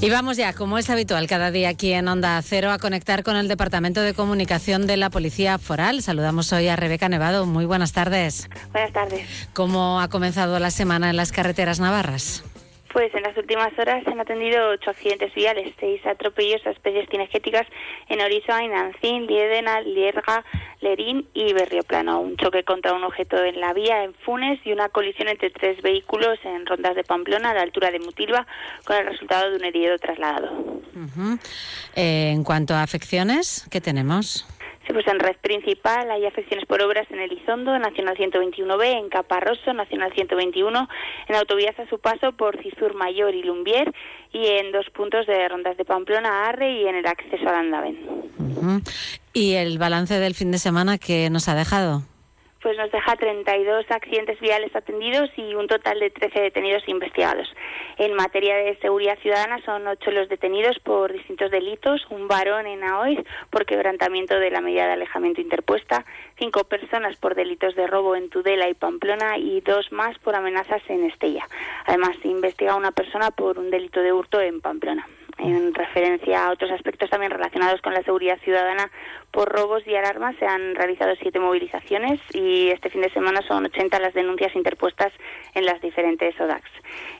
Y vamos ya, como es habitual cada día aquí en Onda Cero, a conectar con el Departamento de Comunicación de la Policía Foral. Saludamos hoy a Rebeca Nevado. Muy buenas tardes. Buenas tardes. ¿Cómo ha comenzado la semana en las carreteras navarras? Pues en las últimas horas se han atendido ocho accidentes viales, seis atropellos a especies cinegéticas en Oriza, Inancín, Liedena, Lierga, Lerín y Berrioplano. Un choque contra un objeto en la vía en Funes y una colisión entre tres vehículos en Rondas de Pamplona a la altura de Mutilva con el resultado de un herido trasladado. Eh, en cuanto a afecciones, ¿qué tenemos? Sí, pues en red principal hay afecciones por obras en Elizondo, Nacional 121B, en Caparroso, Nacional 121, en autovías a su paso por Cisur Mayor y Lumbier y en dos puntos de Rondas de Pamplona, Arre y en el acceso al Andaven. ¿Y el balance del fin de semana que nos ha dejado? Pues nos deja 32 accidentes viales atendidos y un total de 13 detenidos investigados. En materia de seguridad ciudadana son ocho los detenidos por distintos delitos, un varón en Aoiz por quebrantamiento de la medida de alejamiento interpuesta, cinco personas por delitos de robo en Tudela y Pamplona y dos más por amenazas en Estella. Además, se investiga una persona por un delito de hurto en Pamplona. En referencia a otros aspectos también relacionados con la seguridad ciudadana por robos y alarmas, se han realizado siete movilizaciones y este fin de semana son 80 las denuncias interpuestas en las diferentes ODAX.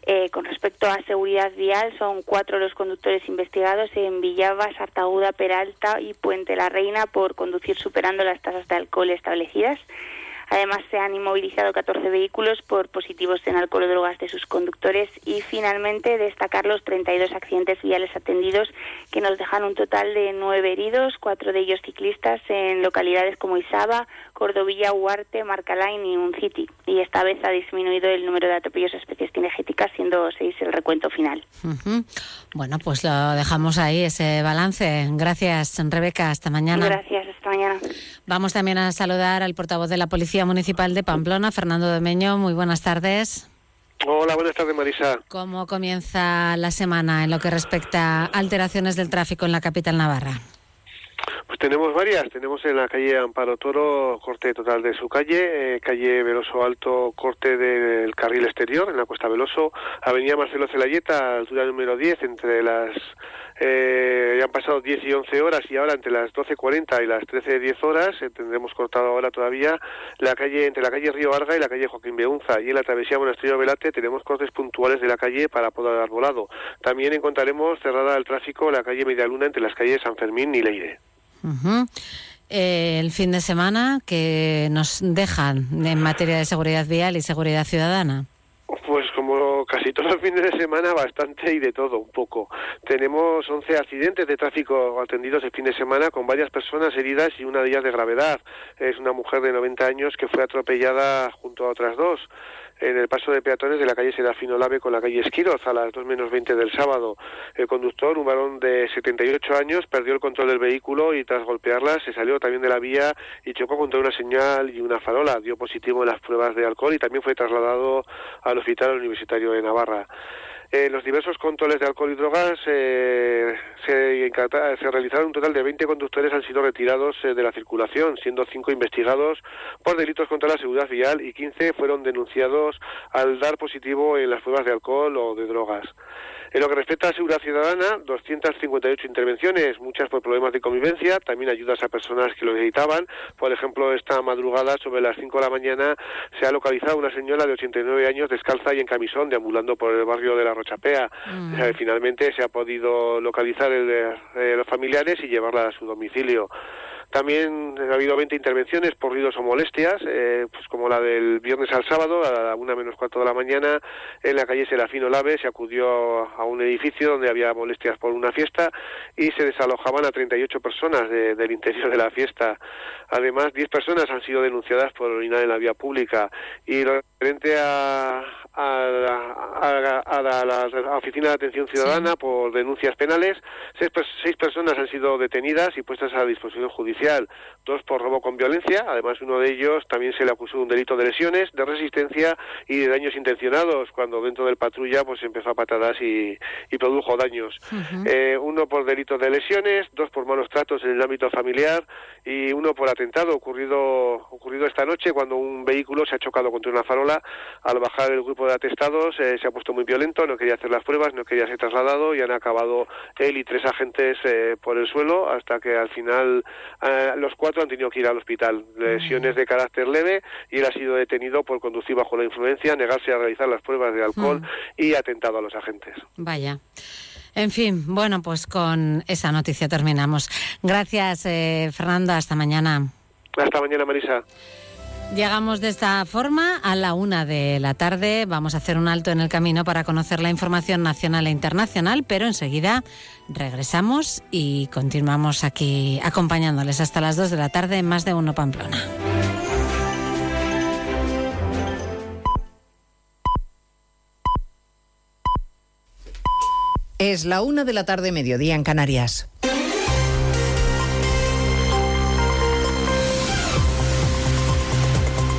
Eh, con respecto a seguridad vial, son cuatro los conductores investigados en Villava, Sartaguda, Peralta y Puente la Reina por conducir superando las tasas de alcohol establecidas. Además, se han inmovilizado 14 vehículos por positivos en alcohol o drogas de sus conductores. Y, finalmente, destacar los 32 accidentes viales atendidos que nos dejan un total de nueve heridos, cuatro de ellos ciclistas en localidades como Isaba, Cordovilla, Huarte, Marcalain y Uncity. Y esta vez ha disminuido el número de atropellos a especies cinegéticas, siendo seis el recuento final. Bueno, pues lo dejamos ahí, ese balance. Gracias, Rebeca. Hasta mañana. Gracias, hasta mañana. Vamos también a saludar al portavoz de la Policía Municipal de Pamplona, Fernando Domeño. Muy buenas tardes. Hola, buenas tardes, Marisa. ¿Cómo comienza la semana en lo que respecta a alteraciones del tráfico en la capital navarra? Pues tenemos varias. Tenemos en la calle Amparo Toro corte total de su calle, eh, calle Veloso Alto corte del carril exterior en la Cuesta Veloso, Avenida Marcelo Celayeta, altura número 10, entre las eh, ya han pasado 10 y 11 horas y ahora entre las 12.40 y las 13.10 horas eh, tendremos cortado ahora todavía la calle entre la calle Río Arga y la calle Joaquín Beunza y en la travesía Monasterio Velate tenemos cortes puntuales de la calle para poder Arbolado. También encontraremos cerrada el tráfico la calle Medialuna entre las calles San Fermín y Leire. Eh, el fin de semana que nos dejan en materia de seguridad vial y seguridad ciudadana. Pues como casi todos los fines de semana, bastante y de todo, un poco. Tenemos 11 accidentes de tráfico atendidos el fin de semana con varias personas heridas y una de ellas de gravedad. Es una mujer de 90 años que fue atropellada junto a otras dos en el paso de peatones de la calle Serafino Lave con la calle Esquiroz a las 2 menos 20 del sábado. El conductor, un varón de 78 años, perdió el control del vehículo y tras golpearla se salió también de la vía y chocó contra una señal y una farola. Dio positivo en las pruebas de alcohol y también fue trasladado al Hospital Universitario de Navarra. En los diversos controles de alcohol y drogas eh, se, se realizaron un total de 20 conductores han sido retirados eh, de la circulación, siendo 5 investigados por delitos contra la seguridad vial y 15 fueron denunciados al dar positivo en las pruebas de alcohol o de drogas. En lo que respecta a seguridad ciudadana, 258 intervenciones, muchas por problemas de convivencia, también ayudas a personas que lo necesitaban. Por ejemplo, esta madrugada, sobre las 5 de la mañana, se ha localizado una señora de 89 años descalza y en camisón, deambulando por el barrio de la Rochapea. Eh, finalmente se ha podido localizar el, eh, los familiares y llevarla a su domicilio. También ha habido 20 intervenciones por ruidos o molestias, eh, pues como la del viernes al sábado, a la una menos cuarto de la mañana, en la calle Serafino Lave, se acudió a un edificio donde había molestias por una fiesta y se desalojaban a 38 personas de- del interior de la fiesta. Además, 10 personas han sido denunciadas por orinar en la vía pública. Y lo referente a, a, a- a la, a la Oficina de Atención Ciudadana por denuncias penales, seis, seis personas han sido detenidas y puestas a disposición judicial, dos por robo con violencia, además uno de ellos también se le acusó de un delito de lesiones, de resistencia y de daños intencionados, cuando dentro del patrulla pues empezó a patadas y, y produjo daños. Eh, uno por delito de lesiones, dos por malos tratos en el ámbito familiar y uno por atentado ocurrido ocurrido esta noche cuando un vehículo se ha chocado contra una farola. Al bajar el grupo de atestados eh, se ha puesto muy violento, no quería hacer las pruebas, no quería ser trasladado y han acabado él y tres agentes eh, por el suelo hasta que al final eh, los cuatro han tenido que ir al hospital. Lesiones de carácter leve y él ha sido detenido por conducir bajo la influencia, negarse a realizar las pruebas de alcohol Mm. y atentado a los agentes. Vaya. En fin, bueno, pues con esa noticia terminamos. Gracias, eh, Fernando. Hasta mañana. Hasta mañana, Marisa. Llegamos de esta forma a la una de la tarde. Vamos a hacer un alto en el camino para conocer la información nacional e internacional, pero enseguida regresamos y continuamos aquí acompañándoles hasta las dos de la tarde en más de uno Pamplona. Es la una de la tarde, mediodía en Canarias.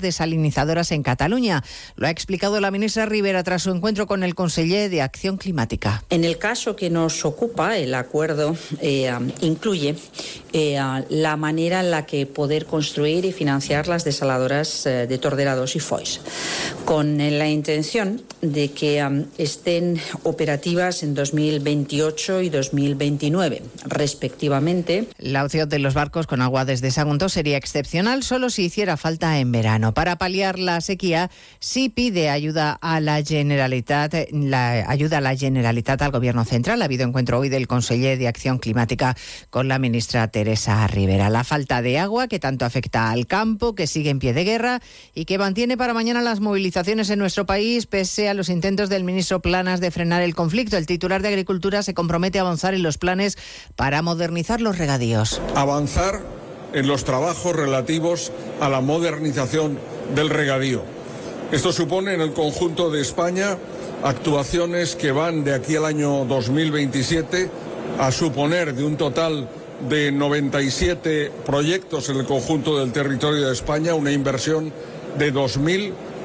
desalinizadoras en Cataluña. Lo ha explicado la ministra Rivera tras su encuentro con el conseller de Acción Climática. En el caso que nos ocupa, el acuerdo eh, incluye eh, la manera en la que poder construir y financiar las desaladoras eh, de Torderados y Foix, con la intención de que um, estén operativas en 2028 y 2029, respectivamente. La opción de los barcos con agua desde Sagunto sería excepcional solo si hiciera falta en verano. Para paliar la sequía, sí pide ayuda a la Generalitat, ayuda a la Generalitat al Gobierno Central. Ha habido encuentro hoy del conseller de Acción Climática con la ministra Teresa Rivera. La falta de agua que tanto afecta al campo, que sigue en pie de guerra y que mantiene para mañana las movilizaciones en nuestro país, pese a los intentos del ministro Planas de frenar el conflicto. El titular de Agricultura se compromete a avanzar en los planes para modernizar los regadíos. Avanzar en los trabajos relativos a la modernización del regadío. Esto supone en el conjunto de España actuaciones que van de aquí al año 2027 a suponer de un total de 97 proyectos en el conjunto del territorio de España una inversión de 2.000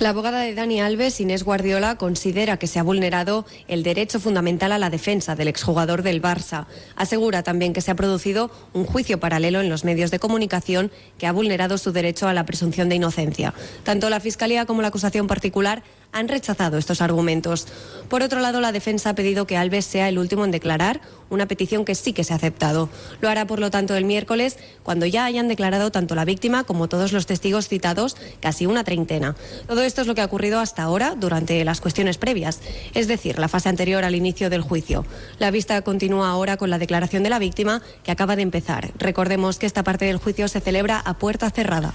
La abogada de Dani Alves, Inés Guardiola, considera que se ha vulnerado el derecho fundamental a la defensa del exjugador del Barça. Asegura también que se ha producido un juicio paralelo en los medios de comunicación que ha vulnerado su derecho a la presunción de inocencia. Tanto la Fiscalía como la acusación particular han rechazado estos argumentos. Por otro lado, la defensa ha pedido que Alves sea el último en declarar, una petición que sí que se ha aceptado. Lo hará, por lo tanto, el miércoles, cuando ya hayan declarado tanto la víctima como todos los testigos citados, casi una treintena. Todo esto es lo que ha ocurrido hasta ahora durante las cuestiones previas, es decir, la fase anterior al inicio del juicio. La vista continúa ahora con la declaración de la víctima, que acaba de empezar. Recordemos que esta parte del juicio se celebra a puerta cerrada.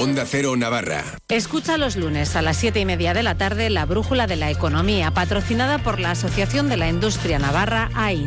Onda Cero Navarra. Escucha los lunes a las siete y media de la tarde la Brújula de la Economía, patrocinada por la Asociación de la Industria Navarra, AIN.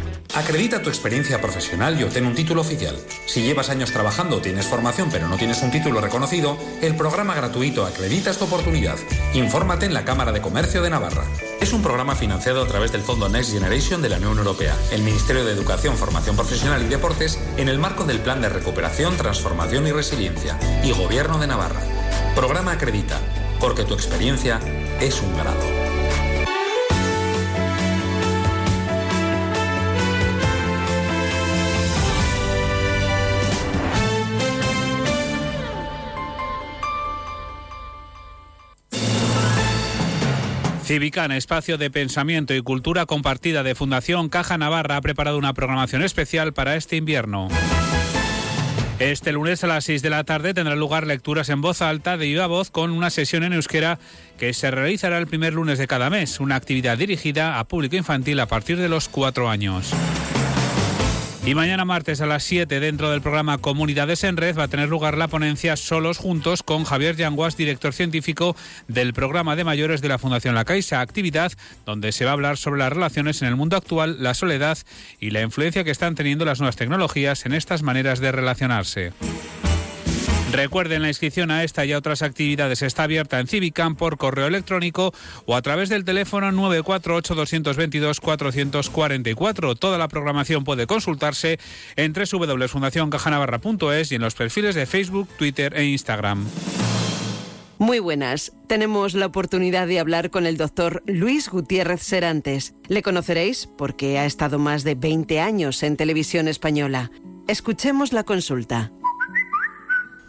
Acredita tu experiencia profesional y obtén un título oficial. Si llevas años trabajando o tienes formación pero no tienes un título reconocido, el programa gratuito Acredita tu oportunidad. Infórmate en la Cámara de Comercio de Navarra. Es un programa financiado a través del Fondo Next Generation de la Unión Europea, el Ministerio de Educación, Formación Profesional y Deportes, en el marco del Plan de Recuperación, Transformación y Resiliencia, y Gobierno de Navarra. Programa Acredita, porque tu experiencia es un grado. Civicana, espacio de pensamiento y cultura compartida de Fundación Caja Navarra, ha preparado una programación especial para este invierno. Este lunes a las 6 de la tarde tendrán lugar lecturas en voz alta de viva voz con una sesión en euskera que se realizará el primer lunes de cada mes, una actividad dirigida a público infantil a partir de los cuatro años. Y mañana martes a las 7 dentro del programa Comunidades en Red va a tener lugar la ponencia Solos Juntos con Javier Yanguas, director científico del programa de mayores de la Fundación La Caixa, actividad donde se va a hablar sobre las relaciones en el mundo actual, la soledad y la influencia que están teniendo las nuevas tecnologías en estas maneras de relacionarse. Recuerden, la inscripción a esta y a otras actividades está abierta en Civicam por correo electrónico o a través del teléfono 948-222-444. Toda la programación puede consultarse en www.fundacioncajanavarra.es y en los perfiles de Facebook, Twitter e Instagram. Muy buenas. Tenemos la oportunidad de hablar con el doctor Luis Gutiérrez Serantes. Le conoceréis porque ha estado más de 20 años en televisión española. Escuchemos la consulta.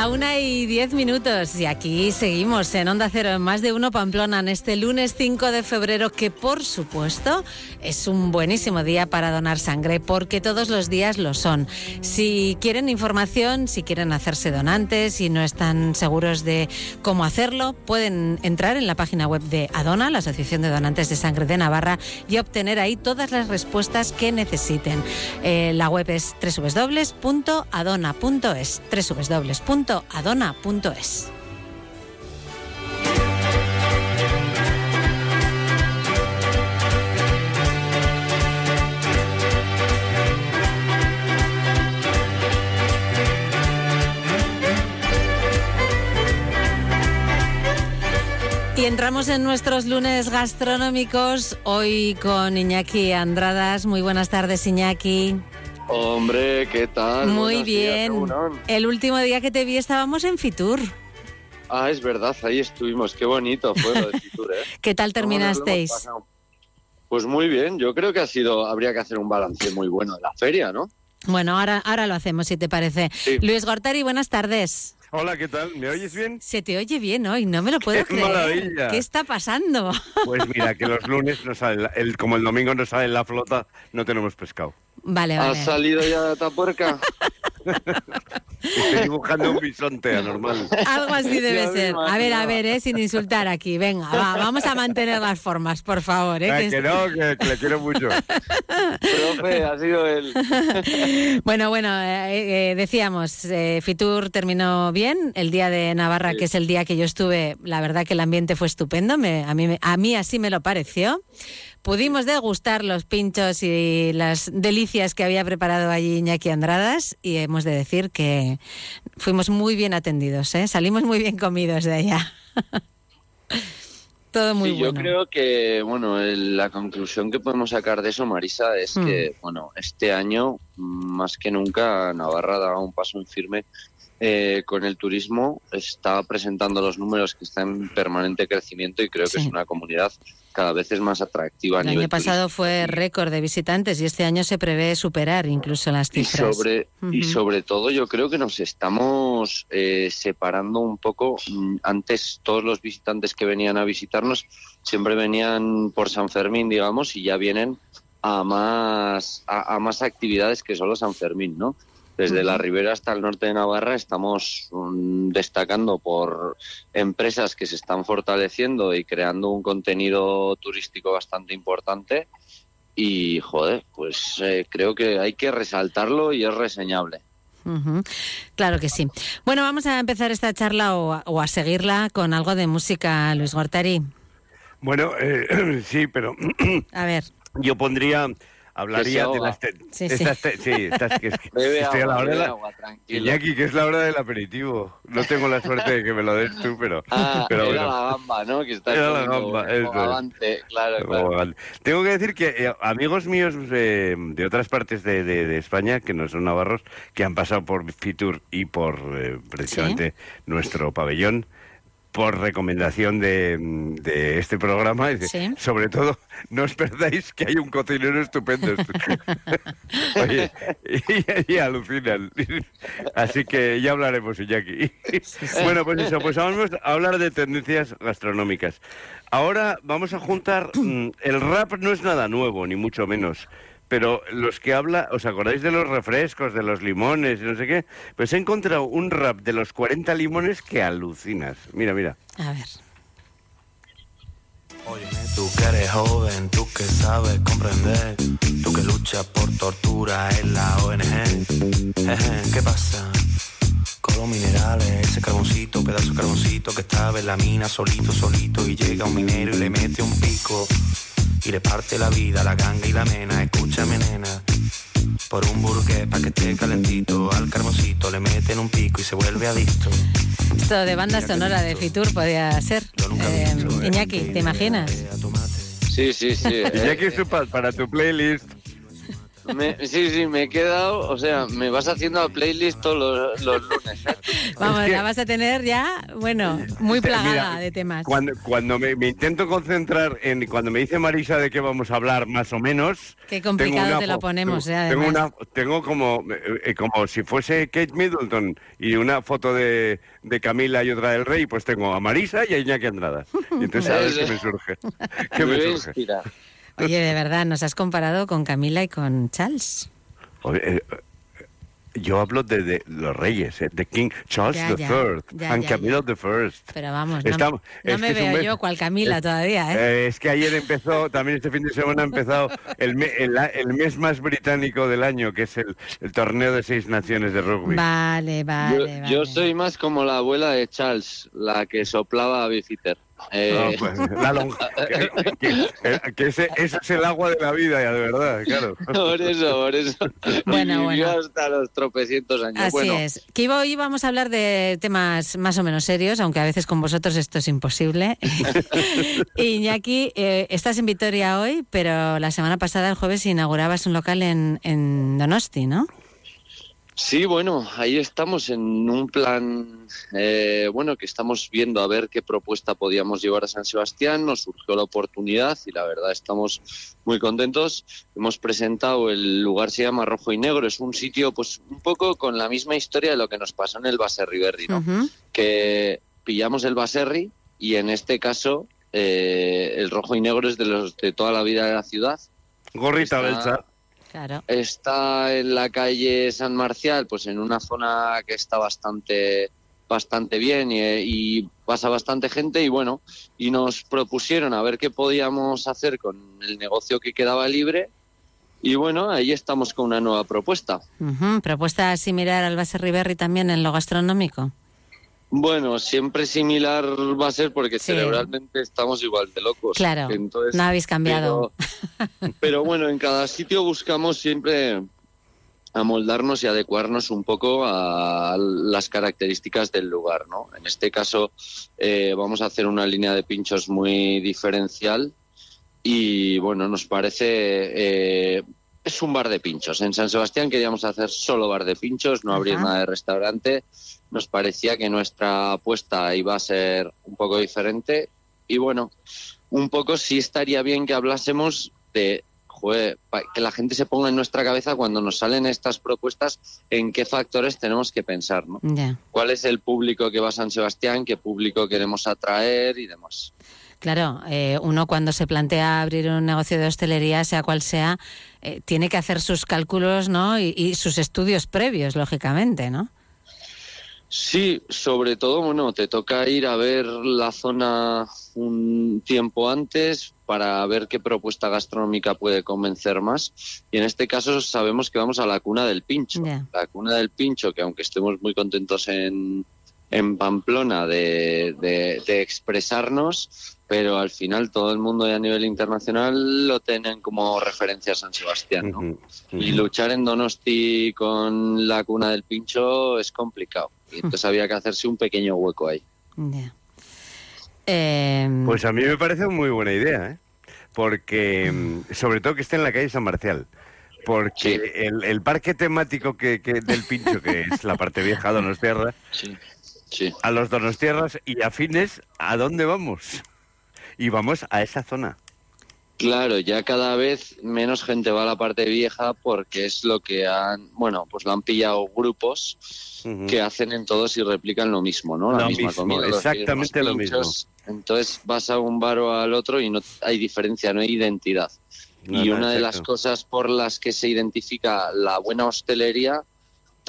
La una y diez minutos y aquí seguimos en Onda Cero en más de uno Pamplona en este lunes 5 de febrero que por supuesto es un buenísimo día para donar sangre porque todos los días lo son. Si quieren información, si quieren hacerse donantes y no están seguros de cómo hacerlo, pueden entrar en la página web de Adona, la Asociación de Donantes de Sangre de Navarra, y obtener ahí todas las respuestas que necesiten. Eh, la web es www.adona.es www.adona.es. Y entramos en nuestros lunes gastronómicos hoy con Iñaki Andradas. Muy buenas tardes, Iñaki. Hombre, ¿qué tal? Muy Buenos bien. El último día que te vi estábamos en Fitur. Ah, es verdad, ahí estuvimos. Qué bonito fue lo de Fitur, ¿eh? ¿Qué tal ¿Cómo nos lo hemos terminasteis? Pues muy bien, yo creo que ha sido, habría que hacer un balance muy bueno de la feria, ¿no? Bueno, ahora, ahora lo hacemos, si te parece. Luis Gortari, buenas tardes. Hola, ¿qué tal? ¿Me oyes bien? Se te oye bien hoy, no me lo puedo ¡Qué creer. maravilla! ¿Qué está pasando? Pues mira, que los lunes no sale, la- el, como el domingo no sale la flota, no tenemos pescado. Vale, ¿Has vale. salido ya de Tapuerca? Estoy dibujando un bisonte anormal. Algo así debe ser. A ver, a ver, eh, sin insultar aquí. Venga, va, vamos a mantener las formas, por favor. eh, Ah, que no, que, que le quiero mucho. Profe, ha sido él. Bueno, bueno, eh, eh, decíamos, eh, Fitur terminó bien. El día de Navarra, que es el día que yo estuve, la verdad que el ambiente fue estupendo. Me- a, mí, me- a mí así me lo pareció. Pudimos degustar los pinchos y las delicias que había preparado allí Iñaki Andradas y hemos de decir que fuimos muy bien atendidos, ¿eh? salimos muy bien comidos de allá. Todo muy sí, bueno. yo creo que, bueno, el- la conclusión que podemos sacar de eso, Marisa, es Hmm. que, bueno, este año, más que nunca, Navarra daba un paso en firme eh, con el turismo, está presentando los números que están en permanente crecimiento y creo que es una comunidad cada vez es más atractiva a El nivel año pasado fue récord de visitantes y este año se prevé superar incluso las Y cifras. y sobre todo yo creo que nos estamos eh, separando un poco. Mm, Antes todos los visitantes que venían a visitarnos siempre venían por San Fermín, digamos, y ya vienen a más, a, a más actividades que solo San Fermín, ¿no? Desde la. Ribera hasta el norte de Navarra estamos mm, destacando por empresas que se están fortaleciendo y creando un contenido turístico bastante importante. Y, joder, pues eh, creo que hay que resaltarlo y es reseñable. Claro que sí. Bueno, vamos a empezar esta charla o a, o a seguirla con algo de música, Luis Gortari. Bueno, eh, sí, pero A ver. yo pondría, hablaría de las... Sí, sí. estas te- sí, estas que, es que Bebe estoy a la agua, hora de la- agua, tranquilo. Iñaki, que es la hora del aperitivo. No tengo la suerte de que me lo des tú, pero... Ah, pero era bueno. la gamba, ¿no? Que está Era la gamba, eso claro, claro. Tengo que decir que eh, amigos míos eh, de otras partes de, de- de España, que no son navarros, que han pasado por Fitur y por eh, precisamente nuestro pabellón, por recomendación de, de este programa, Sí. sobre todo, no os perdáis que hay un cocinero estupendo. Oye, y, y alucinan. Así que ya hablaremos, Iñaki. Bueno, pues eso, pues vamos a hablar de tendencias gastronómicas. Ahora vamos a juntar, mm, el rap no es nada nuevo, ni mucho menos. Pero los que habla, ¿os acordáis de los refrescos, de los limones y no sé qué? Pues he encontrado un rap de los 40 limones que alucinas. Mira, mira. A ver. Tú que eres joven, tú que sabes comprender, tú que luchas por tortura en la ONG. ¿Qué pasa? Con los minerales, ese carboncito, pedazo de carboncito que estaba en la mina solito, solito y llega un minero y le mete un pico y le parte la vida, la ganga y la mena. Escúchame, nena. Por un burgués pa' que esté calentito, al carboncito le meten un pico y se vuelve adicto. Esto de banda sonora de Fitur podría ser. Eh, Iñaki, ¿te imaginas? Sí, sí, sí. Iñaki, para tu playlist. Me- sí, sí, me he quedado, o sea, me vas haciendo la playlist todos los, los lunes. ¿eh? Vamos, la vas a tener ya, bueno, muy Mira, plagada de temas. Cuando, cuando me, me intento concentrar en cuando me dice Marisa de qué vamos a hablar más o menos. Qué complicado tengo una te lo ponemos, tengo, eh, tengo una tengo como eh, como si fuese Kate Middleton y una foto de, de Camila y otra del Rey, pues tengo a Marisa y a Iñaki Andrada. Y entonces a ver qué me surge. ¿Qué Me surge? Oye, de verdad, nos has comparado con Camila y con Charles. Oye, eh, yo hablo de, de los reyes, eh, de King Charles Ya, ya, III ya, and ya, Camilla the First. Pero vamos, no, Estamos- no me veo mes- yo cual Camila todavía, ¿eh? Eh, es que ayer empezó, también este fin de semana ha empezado el, me- el, el mes más británico del año, que es el, el torneo de seis naciones de rugby. Vale, Yo, vale, yo soy más como la abuela de Charles, la que soplaba a Bifitter. Eh, No, pues, la lonja- que, que- que ese, ese es el agua de la vida, ya de verdad, claro. por eso, por eso. Bueno, y bueno. hasta los tropecientos años. Así bueno, es. Que hoy vamos a hablar de temas más o menos serios, aunque a veces con vosotros esto es imposible. Iñaki, eh, estás en Vitoria hoy, pero la semana pasada, el jueves, inaugurabas un local en, en Donosti, ¿no? Sí, bueno, ahí estamos en un plan, eh, bueno, que estamos viendo a ver qué propuesta podíamos llevar a San Sebastián. Nos surgió la oportunidad y la verdad estamos muy contentos. Hemos presentado, el lugar se llama Rojo y Negro, es un sitio pues un poco con la misma historia de lo que nos pasó en el Baserri Berri, ¿no? Que pillamos el Baserri y en este caso eh, el Rojo y Negro es de los de toda la vida de la ciudad. Gorrita Está- Belcha. Claro. Está en la calle San Marcial, pues en una zona que está bastante bastante bien y, y pasa bastante gente y bueno, y nos propusieron a ver qué podíamos hacer con el negocio que quedaba libre y bueno, ahí estamos con una nueva propuesta. Propuesta similar al Base Riberri también en lo gastronómico. Bueno, siempre similar va a ser porque Sí. cerebralmente estamos igual de locos. Claro, Entonces, no habéis cambiado. Pero, pero bueno, en cada sitio buscamos siempre amoldarnos y adecuarnos un poco a las características del lugar, ¿no? En este caso eh, vamos a hacer una línea de pinchos muy diferencial y bueno, nos parece eh, es un bar de pinchos. En San Sebastián queríamos hacer solo bar de pinchos, no abrir Ajá. nada de restaurante. Nos parecía que nuestra apuesta iba a ser un poco diferente y bueno, un poco sí estaría bien que hablásemos de joder, que la gente se ponga en nuestra cabeza cuando nos salen estas propuestas en qué factores tenemos que pensar, ¿no? ¿Cuál es el público que va a San Sebastián? ¿Qué público queremos atraer y demás? Claro, eh, uno cuando se plantea abrir un negocio de hostelería, sea cual sea, eh, tiene que hacer sus cálculos ¿no? y, y sus estudios previos, lógicamente, ¿no? Sí, sobre todo, bueno, te toca ir a ver la zona un tiempo antes para ver qué propuesta gastronómica puede convencer más. Y en este caso sabemos que vamos a la cuna del pincho. La cuna del pincho, que aunque estemos muy contentos en, en Pamplona de, de- de expresarnos, pero al final todo el mundo a nivel internacional lo tienen como referencia a San Sebastián. ¿no? Y luchar en Donosti con la cuna del pincho es complicado. Y entonces había que hacerse un pequeño hueco ahí. Ya. Eh, Pues a mí me parece muy buena idea, ¿eh? Porque, mm, sobre todo que esté en la calle San Marcial. Porque el, el parque temático que, que- del Pincho, que es la parte vieja Donostierra, a los Donostierras y afines, ¿a dónde vamos? Y vamos a esa zona. Claro, ya cada vez menos gente va a la parte vieja porque es lo que han, bueno, pues lo han pillado grupos que hacen en todos y replican lo mismo, ¿no? La Lo misma mismo, comida, exactamente lo mismo. Entonces vas a un bar o al otro y no hay diferencia, no hay identidad. No, y no, una de las cosas por las que se identifica la buena hostelería,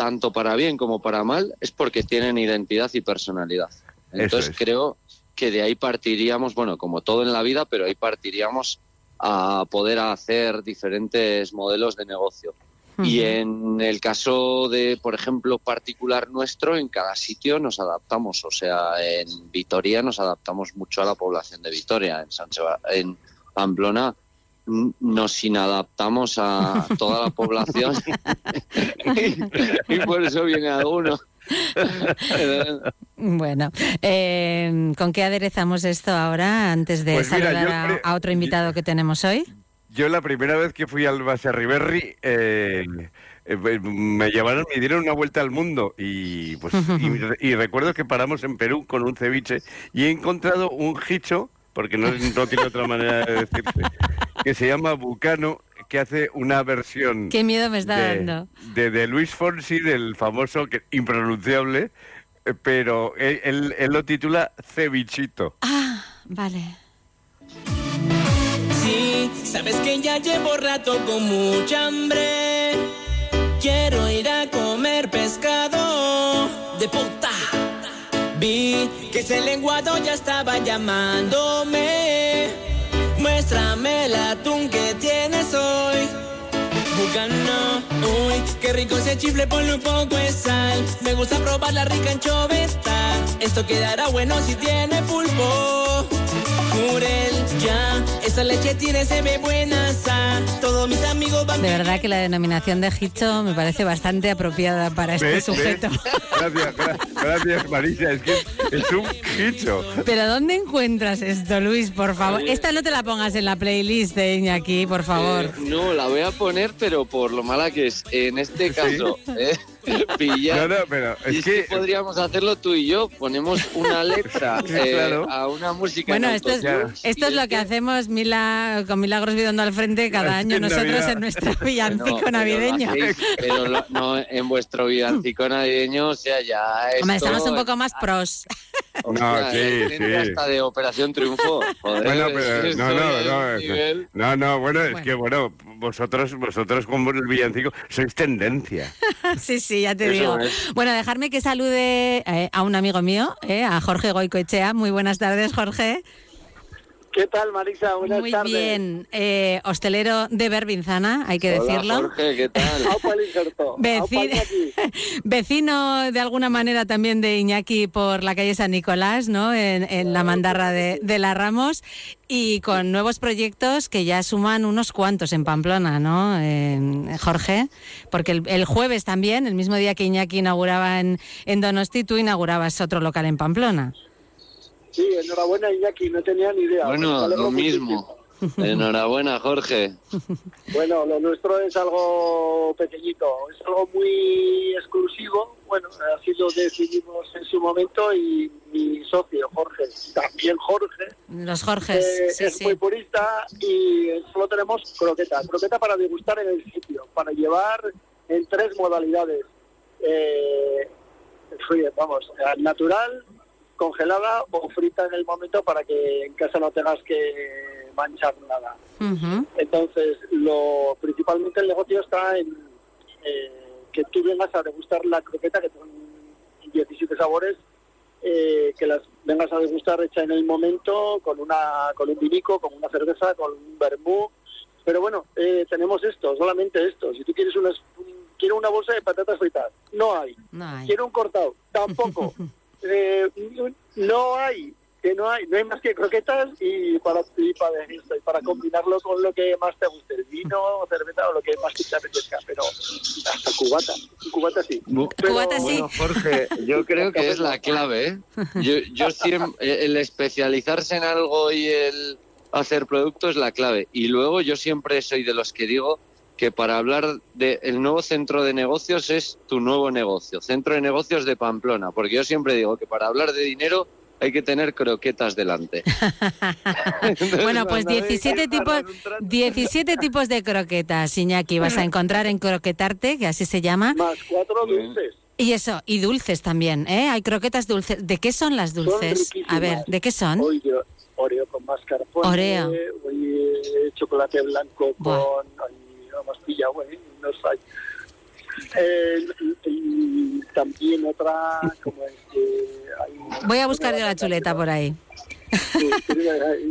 tanto para bien como para mal, es porque tienen identidad y personalidad. Entonces es. creo que de ahí partiríamos, bueno, como todo en la vida, pero ahí partiríamos a poder hacer diferentes modelos de negocio. Y en el caso de, por ejemplo, particular nuestro, en cada sitio nos adaptamos. O sea, en Vitoria nos adaptamos mucho a la población de Vitoria. En, San Seba- en Pamplona nos inadaptamos a toda la población y, por eso viene alguno. Bueno, eh, ¿con qué aderezamos esto ahora antes de Pues saludar a- otro invitado que tenemos hoy? yo la primera vez que fui al Baserriberri, eh, eh, me llevaron, me dieron una vuelta al mundo y pues y, y recuerdo que paramos en Perú con un ceviche y he encontrado un hicho, porque no, no tiene otra manera de decirse, que se llama Bucano, que hace una versión Qué miedo me está de, dando. de, de Luis Fonsi, del famoso, que impronunciable, eh, pero él, él- él lo titula Cevichito. Ah, vale. Sí, sabes que ya llevo rato con mucha hambre. Quiero ir a comer pescado de puta. Vi que ese lenguado ya estaba llamándome. Muéstrame el atún que tienes hoy. Bucano, uy, qué rico ese chifle, ponle un poco de sal. Me gusta probar la rica anchoveta. Esto quedará bueno si tiene pulpo. Jurel, ya, esa leche tiene, se ve buena, sa. Todos mis amigos van De verdad que la denominación de Hicho me parece bastante apropiada para este ¿Ves? sujeto. ¿Ves? Gracias, gra- gracias Marisa, es que es un hicho. Pero ¿dónde encuentras esto, Luis? Por favor. Esta no te la pongas en la playlist de Iñaki, por favor. Eh, no, la voy a poner, pero por lo mala que es. En este caso, eh, pillar. No, no, pero Y es que... podríamos hacerlo tú y yo. Ponemos una letra eh, claro. a una música. Bueno, en esto es, esto es lo que hacemos Mila, con Milagros Vidondo al frente cada año en nosotros Navidad. en nuestro villancico No, pero navideño. hacéis, pero lo- no en vuestro villancico navideño, o sea, ya esto... Hombre, estamos un poco más pros. Hostia, sí, gente sí. hasta de Operación Triunfo. Joder, Bueno, pero no, no, no, no, no, bueno, es que bueno, vosotros, vosotros como el villancico sois tendencia. sí, sí, ya te Eso digo. es. Bueno, dejarme que salude eh, a un amigo mío, eh, a Jorge Goicoechea. Muy buenas tardes, Jorge. ¿Qué tal, Marisa? Buenas Muy tardes. bien. Eh, hostelero de Berbinzana, hay que Hola, decirlo. Jorge, ¿qué tal? Aupa el injerto. Veci- Aupa Iñaki. Vecino de alguna manera también de Iñaki por la calle San Nicolás, ¿no? En, en la mandarra de, de la Ramos y con nuevos proyectos que ya suman unos cuantos en Pamplona, ¿no? Eh, Jorge, porque el, el jueves también, el mismo día que Iñaki inauguraba en, en Donosti, tú inaugurabas otro local en Pamplona. Sí, enhorabuena, Iñaki, no tenía ni idea. Bueno, lo muchísimo. mismo. Enhorabuena, Jorge. Bueno, lo nuestro es algo pequeñito, es algo muy exclusivo. Bueno, así lo decidimos en su momento y mi socio, Jorge, también Jorge, Los Jorges, eh, sí, es sí. muy purista y solo tenemos croqueta. Croqueta para degustar en el sitio, para llevar en tres modalidades. Eh, vamos, natural, congelada o frita en el momento para que en casa no tengas que manchar nada. Entonces, lo principalmente el negocio está en eh, que tú vengas a degustar la croqueta, que son 17 sabores, eh, que las vengas a degustar hecha en el momento, con una con un vinico, con una cerveza, con un vermú. Pero bueno, eh, tenemos esto, solamente esto. Si tú quieres unas, un- quiero una bolsa de patatas fritas, no hay. No hay. Quiero un cortado, tampoco. Eh, no hay, que no hay, no hay más que croquetas y para y para, esto, y para combinarlo con lo que más te guste, el vino, cerveza o lo que más te apetezca, pero hasta cubata, cubata sí. Pero- Bueno, Jorge, yo creo que es la clave. ¿eh? Yo, yo siempre, el especializarse en algo y el hacer producto es la clave. Y luego yo siempre soy de los que digo que para hablar del nuevo centro de negocios es tu nuevo negocio, centro de negocios de Pamplona, porque yo siempre digo que para hablar de dinero hay que tener croquetas delante. Bueno, pues 17 tipos, 17 tipos de croquetas, Iñaki, vas a encontrar en Croquetarte, que así se llama. Más cuatro dulces. Y eso, y dulces también, ¿eh? Hay croquetas dulces. ¿De qué son las dulces? A ver, ¿de qué son? Yo, Oreo con mascarpone, Oreo. hoy eh, chocolate blanco Buah. con ay, vamos, pillado, eh, no sé. Eh, y, y también otra, como es que hay- Voy a buscar yo la chuleta por ahí.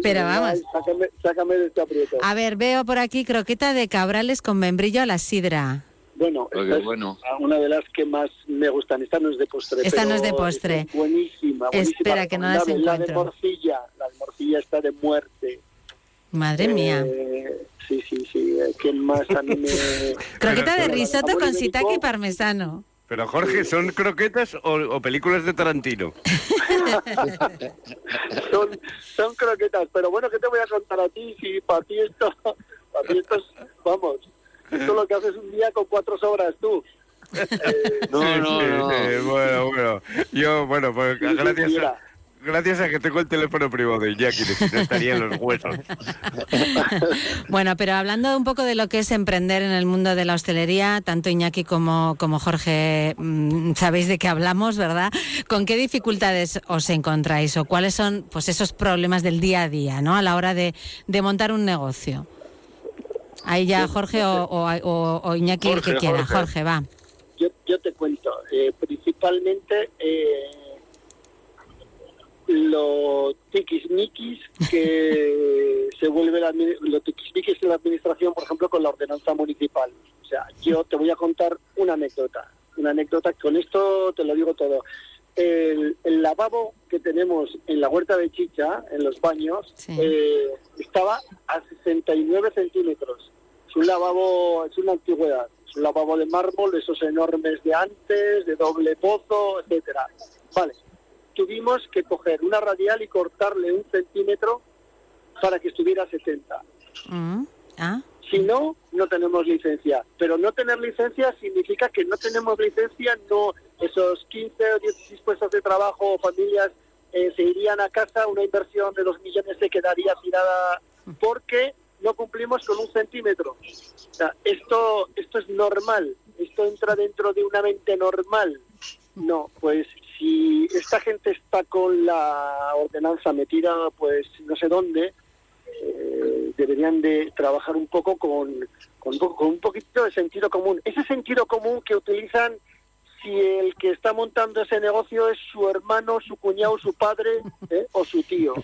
Pero vamos. Sácame, sácame de este aprieto. A ver, veo por aquí croqueta de cabrales con membrillo a la sidra. Bueno, esta es bueno. una de las que más me gustan. Esta no es de postre. Esta no es de postre. es buenísima, buenísima. Espera, que no las recomendable. La de encuentro. morcilla, la de morcilla está de muerte. Madre mía. Eh, sí, sí, sí. eh, ¿Quién más a mí me... Croqueta de risotto con y parmesano. Pero Jorge, ¿son croquetas o, o películas de Tarantino? son, son croquetas, pero bueno, ¿qué te voy a contar a ti? Si para ti esto A mí esto es, vamos, esto lo que haces un día con cuatro sobras tú. No, no, Sí, no. sí, bueno, bueno. Yo, bueno, pues gracias a, mira. Gracias a que tengo el teléfono privado de Iñaki, que si no estaría en los huesos. Bueno, pero hablando un poco de lo que es emprender en el mundo de la hostelería, tanto Iñaki como, como Jorge, mm, sabéis de qué hablamos, ¿verdad? ¿Con qué dificultades os encontráis o cuáles son pues esos problemas del día a día, ¿no? A la hora de, de montar un negocio. Ahí ya Jorge o, o- o- o Iñaki el que quiera. Jorge. Jorge, va. Yo, yo te cuento, eh, principalmente eh, lo tiquismiquis que se vuelve la, admi- lo tiquismiquis de la administración, por ejemplo, con la ordenanza municipal. O sea, yo te voy a contar una anécdota, una anécdota, con esto te lo digo todo. El, el lavabo que tenemos en la huerta de Chicha, en los baños, eh, estaba a 69 centímetros. Es un lavabo, es una antigüedad. Es un lavabo de mármol, esos enormes de antes, de doble pozo, etcétera. Vale. Tuvimos que coger una radial y cortarle un centímetro para que estuviera a 70. Mm, ¿Ah? Si no, no tenemos licencia. Pero no tener licencia significa que no tenemos licencia, no esos 15 o 16 puestos de trabajo o familias eh, se irían a casa, una inversión de 2 millones se quedaría tirada porque no cumplimos con un centímetro. O sea, esto, esto es normal, esto entra dentro de una mente normal. No, pues si esta gente está con la ordenanza metida, pues no sé dónde, eh, deberían de trabajar un poco con, con, con un poquito de sentido común. Ese sentido común que utilizan si el que está montando ese negocio es su hermano, su cuñado, su padre ¿eh? o su tío.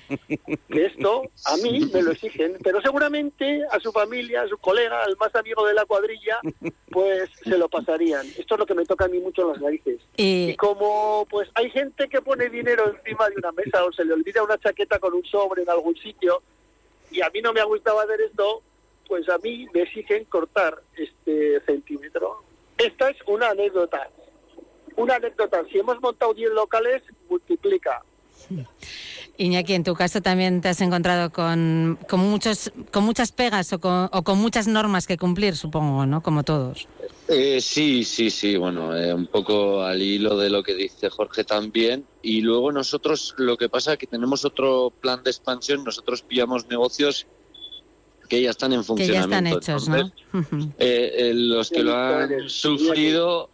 Que esto a mí me lo exigen, pero seguramente a su familia, a su colega, al más amigo de la cuadrilla, pues se lo pasarían. Esto es lo que me toca a mí mucho en las narices. Y- Y como pues hay gente que pone dinero encima de una mesa o se le olvida una chaqueta con un sobre en algún sitio y a mí no me ha gustado hacer esto, pues a mí me exigen cortar este centímetro. Esta es una anécdota. Una anécdota. Si hemos montado 10 locales, multiplica. Iñaki, en tu caso también te has encontrado con, con, muchos, con muchas pegas o con, o con muchas normas que cumplir, supongo, ¿no? Como todos. Eh, sí, sí, sí, bueno, eh, un poco al hilo de lo que dice Jorge también. Y luego nosotros, lo que pasa es que tenemos otro plan de expansión, nosotros pillamos negocios que ya están en Que ya están funcionamiento. hechos, ¿no? Entonces, eh, eh, los que lo han sufrido,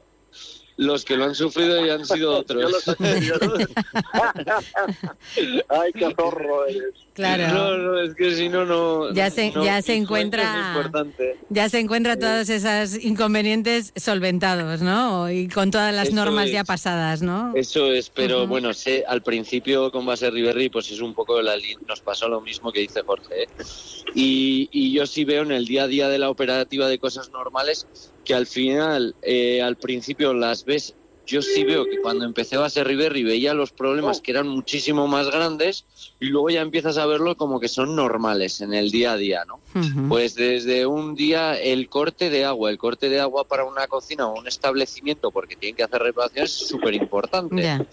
los que lo han sufrido ya han sido otros. Ay, qué zorro eres. Claro. No, no, es que si no, no. Ya se- no, ya se encuentra- Es importante. Ya se encuentra todos esos inconvenientes solventados, ¿no? Y con todas las Eso normas ya pasadas, ¿no? Eso es, pero bueno, sé, al principio con Base Riverri, pues es un poco la nos pasó lo mismo que dice Jorge. ¿eh? Y, y yo sí veo en el día a día de la operativa de cosas normales que al final, eh, al principio las ves. Yo sí veo que cuando empecé Base Riverri veía los problemas que eran muchísimo más grandes y luego ya empiezas a verlo como que son normales en el día a día, ¿no? Pues desde un día el corte de agua, el corte de agua para una cocina o un establecimiento porque tienen que hacer reparaciones es súper importante.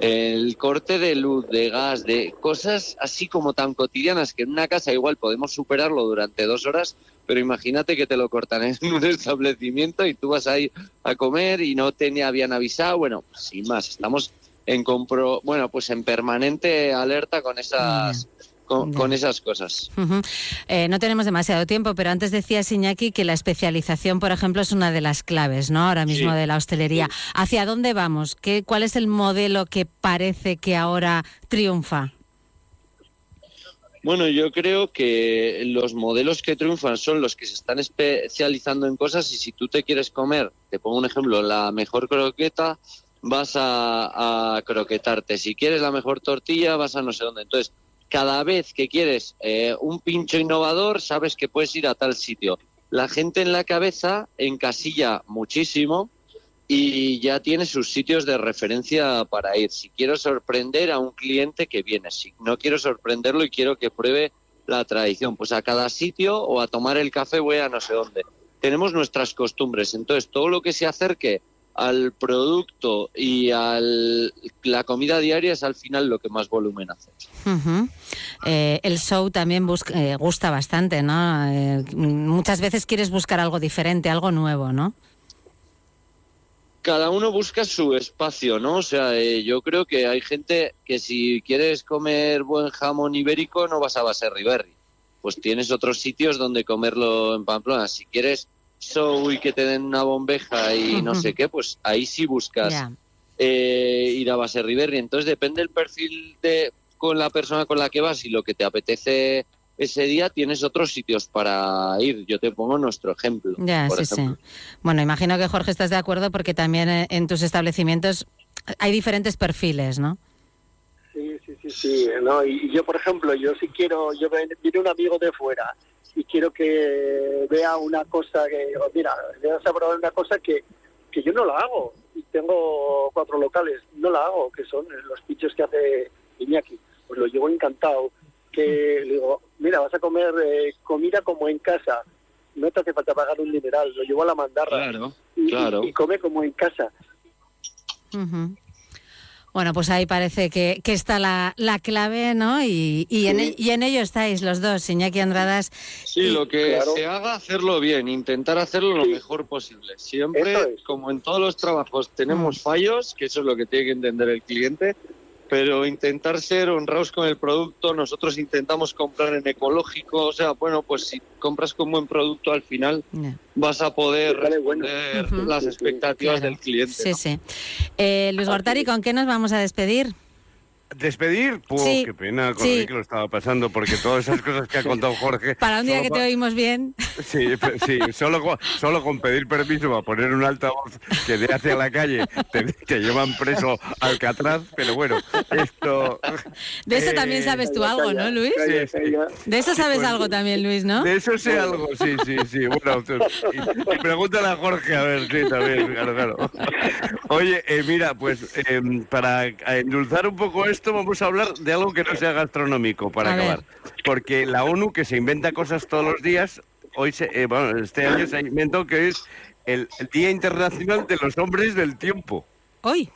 El corte de luz, de gas, de cosas así como tan cotidianas que en una casa igual podemos superarlo durante dos horas, pero imagínate que te lo cortan en un establecimiento y tú vas ahí a comer y no te ni habían avisado. Bueno, sin más, estamos en compro, bueno, pues en permanente alerta con esas, con, con esas cosas. Eh, no tenemos demasiado tiempo, pero antes decías, Iñaki, que la especialización, por ejemplo, es una de las claves, ¿no? Ahora mismo Sí. de la hostelería. ¿Hacia dónde vamos? ¿Qué, ¿Cuál es el modelo que parece que ahora triunfa? Bueno, yo creo que los modelos que triunfan son los que se están especializando en cosas y si tú te quieres comer, te pongo un ejemplo, la mejor croqueta, vas a, croquetarte. Si quieres la mejor tortilla, vas a no sé dónde. Entonces, cada vez que quieres eh, un pincho innovador, sabes que puedes ir a tal sitio. La gente en la cabeza encasilla muchísimo y ya tiene sus sitios de referencia para ir. Si quiero sorprender a un cliente que viene, si no quiero sorprenderlo y quiero que pruebe la tradición, pues a cada sitio o a tomar el café voy a no sé dónde. Tenemos nuestras costumbres, entonces todo lo que se acerque al producto y a la comida diaria es al final lo que más volumen hace. Eh, el show también busca- eh, gusta bastante, ¿no? Eh, muchas veces quieres buscar algo diferente, algo nuevo, ¿no? Cada uno busca su espacio, ¿no? O sea, yo creo que hay gente que si quieres comer buen jamón ibérico no vas a Baserri Berry. Pues tienes otros sitios donde comerlo en Pamplona. Si quieres show y que te den una bombeja y no sé qué, pues ahí sí buscas eh, ir a Baserri Berry. Entonces depende del perfil de con la persona con la que vas y lo que te apetece ese día, tienes otros sitios para ir. Yo te pongo nuestro ejemplo. Ya, por sí, ejemplo. sí. Bueno, imagino que Jorge estás de acuerdo porque también eh, en tus establecimientos hay diferentes perfiles, ¿no? Sí, sí, sí, sí. No, y yo, por ejemplo, yo si quiero, yo viene un amigo de fuera y quiero que vea una cosa que, digo, mira, le vas a probar una cosa que, que yo no la hago. Y tengo cuatro locales, no la hago, que son los pichos que hace Iñaki. Pues lo llevo encantado. Que le digo, mira, vas a comer eh, comida como en casa. No te hace falta pagar un dineral, lo llevo a la mandarra. Claro, y, claro. y come como en casa. Ujú. Bueno, pues ahí parece que, que está la, la clave, ¿no? Y, y, en, e- y en ello estáis los dos, Iñaki Andradas. Sí, lo que se haga, hacerlo bien, intentar hacerlo lo mejor posible. Siempre, como en todos los trabajos, tenemos fallos, que eso es lo que tiene que entender el cliente, pero intentar ser honrados con el producto, nosotros intentamos comprar en ecológico, o sea, bueno, pues si compras con buen producto al final vas a poder responder las expectativas Claro. del cliente. Sí, ¿no? sí. Eh, Luis Gortari, ¿con qué nos vamos a despedir? ¿Despedir? Pues Sí. qué pena con Sí. el que lo estaba pasando, porque todas esas cosas que ha contado Jorge... Para un día que pa- te oímos bien. Sí, sí solo, con, solo con pedir permiso para poner un altavoz que de hacia la calle te, te llevan preso Alcatraz, pero bueno, esto... De eso eh, también sabes tú algo, ¿no, Luis? Sí, sí. De eso sabes Pues, algo también, Luis, ¿no? De eso sé algo, sí, sí, sí. Bueno, tú- y, y pregúntale a Jorge, a ver, sí, también, claro, claro. Oye, eh, mira, pues eh, para endulzar un poco esto, vamos a hablar de algo que no sea gastronómico, para A ver. acabar. Porque la ONU, que se inventa cosas todos los días, hoy se, eh, bueno, este año se inventó que es el Día Internacional de los Hombres del Tiempo. Hoy.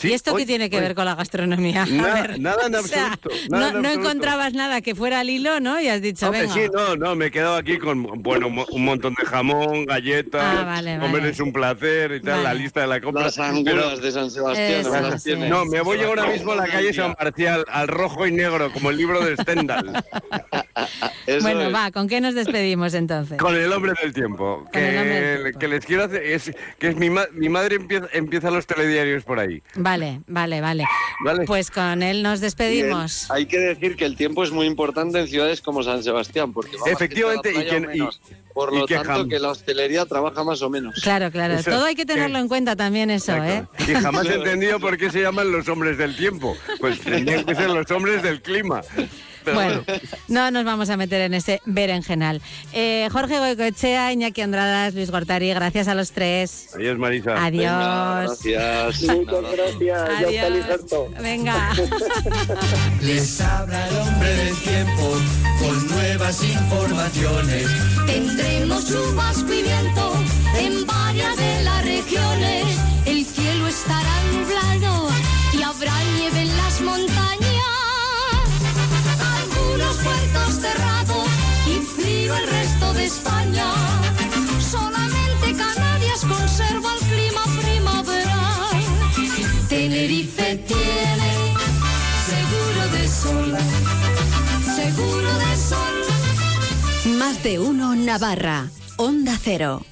Sí, ¿Y esto hoy, qué tiene que hoy. ver con la gastronomía? A Nada- ver, nada en o sea, absoluto, nada no, en no absoluto. encontrabas nada que fuera al hilo, ¿no? Y has dicho, Hombre, venga. sí, no, no, me he quedado aquí con, bueno, un montón de jamón, galletas, Ah, vale, comer vale. es un placer y tal, la lista de la compra. Las angulas de San Sebastián, Eso, ¿no las sí. tienes? No, me voy ahora mismo a la calle San Marcial, al rojo y negro, como el libro de Stendhal, bueno, es. va, ¿con qué nos despedimos entonces? con el hombre del tiempo. Del Que, tiempo. que les quiero hacer, es, que es mi, ma- mi madre empieza, empieza los telediarios por ahí. Vale, vale, vale. Vale. Pues con él nos despedimos. Bien, Hay que decir que el tiempo es muy importante en ciudades como San Sebastián, porque Efectivamente, gente a la y playa que-. Por y lo que tanto, jam- que la hostelería trabaja más o menos. Claro, claro. Eso, Todo hay que tenerlo en cuenta también eso, ¿eh? Y jamás he entendido por qué se llaman los hombres del tiempo. Pues tendrían que ser los hombres del clima. Pero Bueno, no nos vamos a meter en ese berenjenal. Eh, Jorge Goicoechea, Iñaki Andradas, Luis Gortari, gracias a los tres. Adiós, Marisa. Adiós. Venga, gracias. Muchas gracias. Ya está Adiós. Venga. Les habla el hombre del tiempo con nuevas informaciones. Tendremos chubasco y viento en varias de las regiones. El cielo estará nublado y habrá nieve en las montañas. España. Solamente Canarias conserva el clima primaveral. Tenerife tiene seguro de sol. Seguro de sol. Más de uno Navarra. Onda Cero.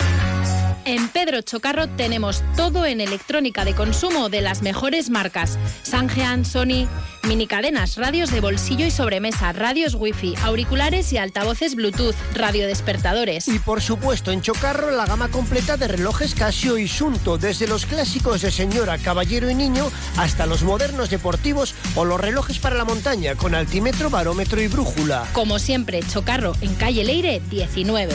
En Pedro Chocarro tenemos todo en electrónica de consumo de las mejores marcas. Sangean, Sony, minicadenas, radios de bolsillo y sobremesa, radios wifi, auriculares y altavoces Bluetooth, radiodespertadores. Y por supuesto, en Chocarro la gama completa de relojes Casio y Sunto, desde los clásicos de señora, caballero y niño hasta los modernos deportivos o los relojes para la montaña con altímetro, barómetro y brújula. Como siempre, Chocarro en calle Leire 19.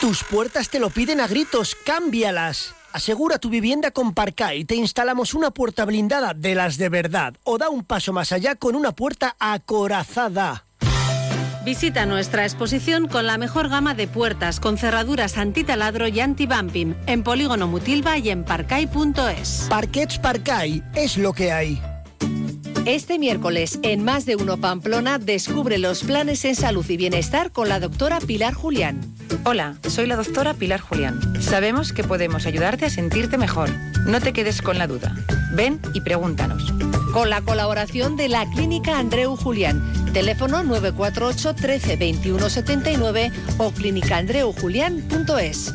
Tus puertas te lo piden a gritos, cámbialas. Asegura tu vivienda con Parcay. Te instalamos una puerta blindada de las de verdad. O da un paso más allá con una puerta acorazada. Visita nuestra exposición con la mejor gama de puertas con cerraduras antitaladro y anti-bumping en Polígono Mutilva y en parcay.es. Parquets Parcay es lo que hay. Este miércoles, en Más de Uno Pamplona, descubre los planes en salud y bienestar con la doctora Pilar Julián. Hola, soy la doctora Pilar Julián. Sabemos que podemos ayudarte a sentirte mejor. No te quedes con la duda. Ven y pregúntanos. Con la colaboración de la Clínica Andreu Julián. Teléfono 948 13 21 79 o clínicaandreujulián.es.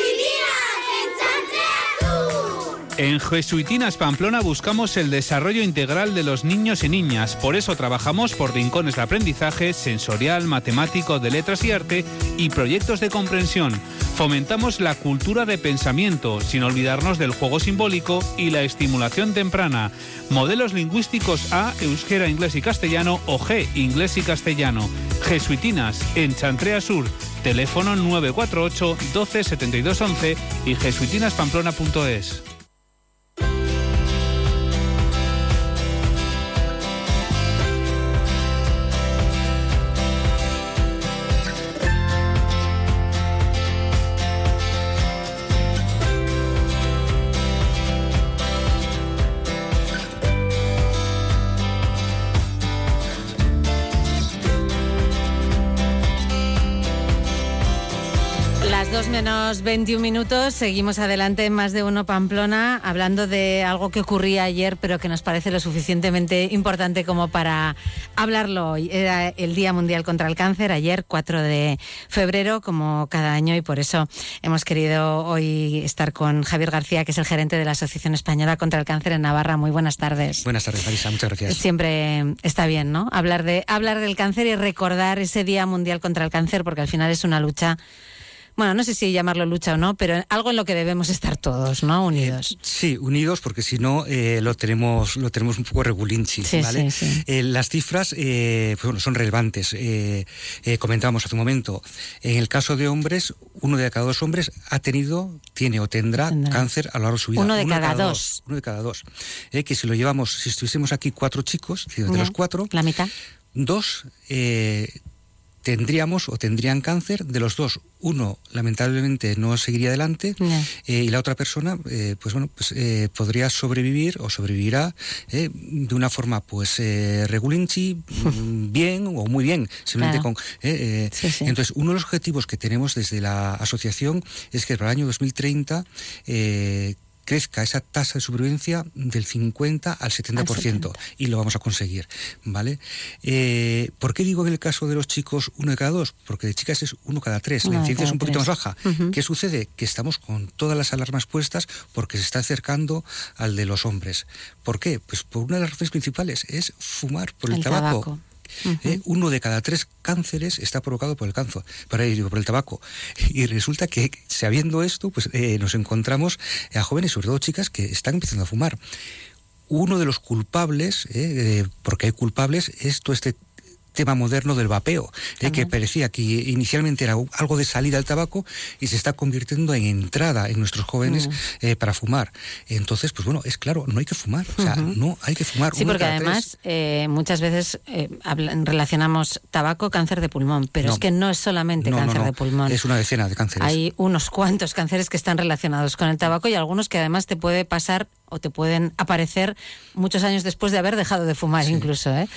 En Jesuitinas Pamplona buscamos el desarrollo integral de los niños y niñas. Por eso trabajamos por rincones de aprendizaje sensorial, matemático, de letras y arte y proyectos de comprensión. Fomentamos la cultura de pensamiento, sin olvidarnos del juego simbólico y la estimulación temprana. Modelos lingüísticos A, euskera, inglés y castellano o G, inglés y castellano. Jesuitinas, en Chantrea Sur. Teléfono 948 12 72 11 y jesuitinaspamplona.es. menos 21 minutos, seguimos adelante en más de uno Pamplona, hablando de algo que ocurría ayer, pero que nos parece lo suficientemente importante como para hablarlo hoy. Era el Día Mundial contra el Cáncer, ayer 4 de febrero, como cada año, y por eso hemos querido hoy estar con Javier García, que es el gerente de la Asociación Española contra el Cáncer en Navarra. Muy buenas tardes. Buenas tardes, Marisa, muchas gracias. Siempre está bien, ¿no? Hablar, de, hablar del cáncer y recordar ese Día Mundial contra el Cáncer, porque al final es una lucha bueno, no sé si llamarlo lucha o no, pero algo en lo que debemos estar todos, ¿no? Unidos. Sí, unidos, porque si no eh, lo tenemos lo tenemos un poco regulinchi, Sí, ¿vale? sí, sí. Eh, las cifras eh, pues bueno, son relevantes. Eh, eh, comentábamos hace un momento, en el caso de hombres, uno de cada dos hombres ha tenido, tiene o tendrá, cáncer a lo largo de su vida. Uno de cada dos. Uno de cada dos. Eh, que si lo llevamos, si estuviésemos aquí cuatro chicos, de los cuatro, La mitad. dos eh, tendríamos o tendrían cáncer, de los dos, uno lamentablemente no seguiría adelante eh, y la otra persona, eh, pues bueno, pues eh, podría sobrevivir o sobrevivirá de una forma, pues regulinchi, bien o muy bien, simplemente Claro. con. Entonces, uno de los objetivos que tenemos desde la asociación es que para el año 2030 eh, crezca esa tasa de supervivencia del 50 al 70%, y lo vamos a conseguir, ¿vale? Eh, ¿Por qué digo en el caso de los chicos uno de cada dos? Porque de chicas es uno cada tres, Uno la de incidencia es un poquito tres. más baja. ¿Qué sucede? Que estamos con todas las alarmas puestas porque se está acercando al de los hombres. ¿Por qué? Pues por una de las razones principales es fumar por el, El tabaco. tabaco. Eh, uno de cada tres cánceres está provocado por el cáncer, por, el tabaco. Y resulta que, sabiendo esto, pues eh, nos encontramos a jóvenes, sobre todo chicas, que están empezando a fumar. Uno de los culpables, eh, porque hay culpables, es todo este tema moderno del vapeo, eh, que parecía que inicialmente era algo de salida al tabaco y se está convirtiendo en entrada en nuestros jóvenes Mm. eh, para fumar. Entonces, pues bueno, es claro, no hay que fumar, o sea, no hay que fumar. Sí, uno porque además eh, muchas veces eh, hablan- relacionamos tabaco, cáncer de pulmón, pero No. es que no es solamente no, cáncer no, de pulmón. Es una decena de cánceres. Hay unos cuantos cánceres que están relacionados con el tabaco y algunos que además te puede pasar o te pueden aparecer muchos años después de haber dejado de fumar incluso, ¿eh?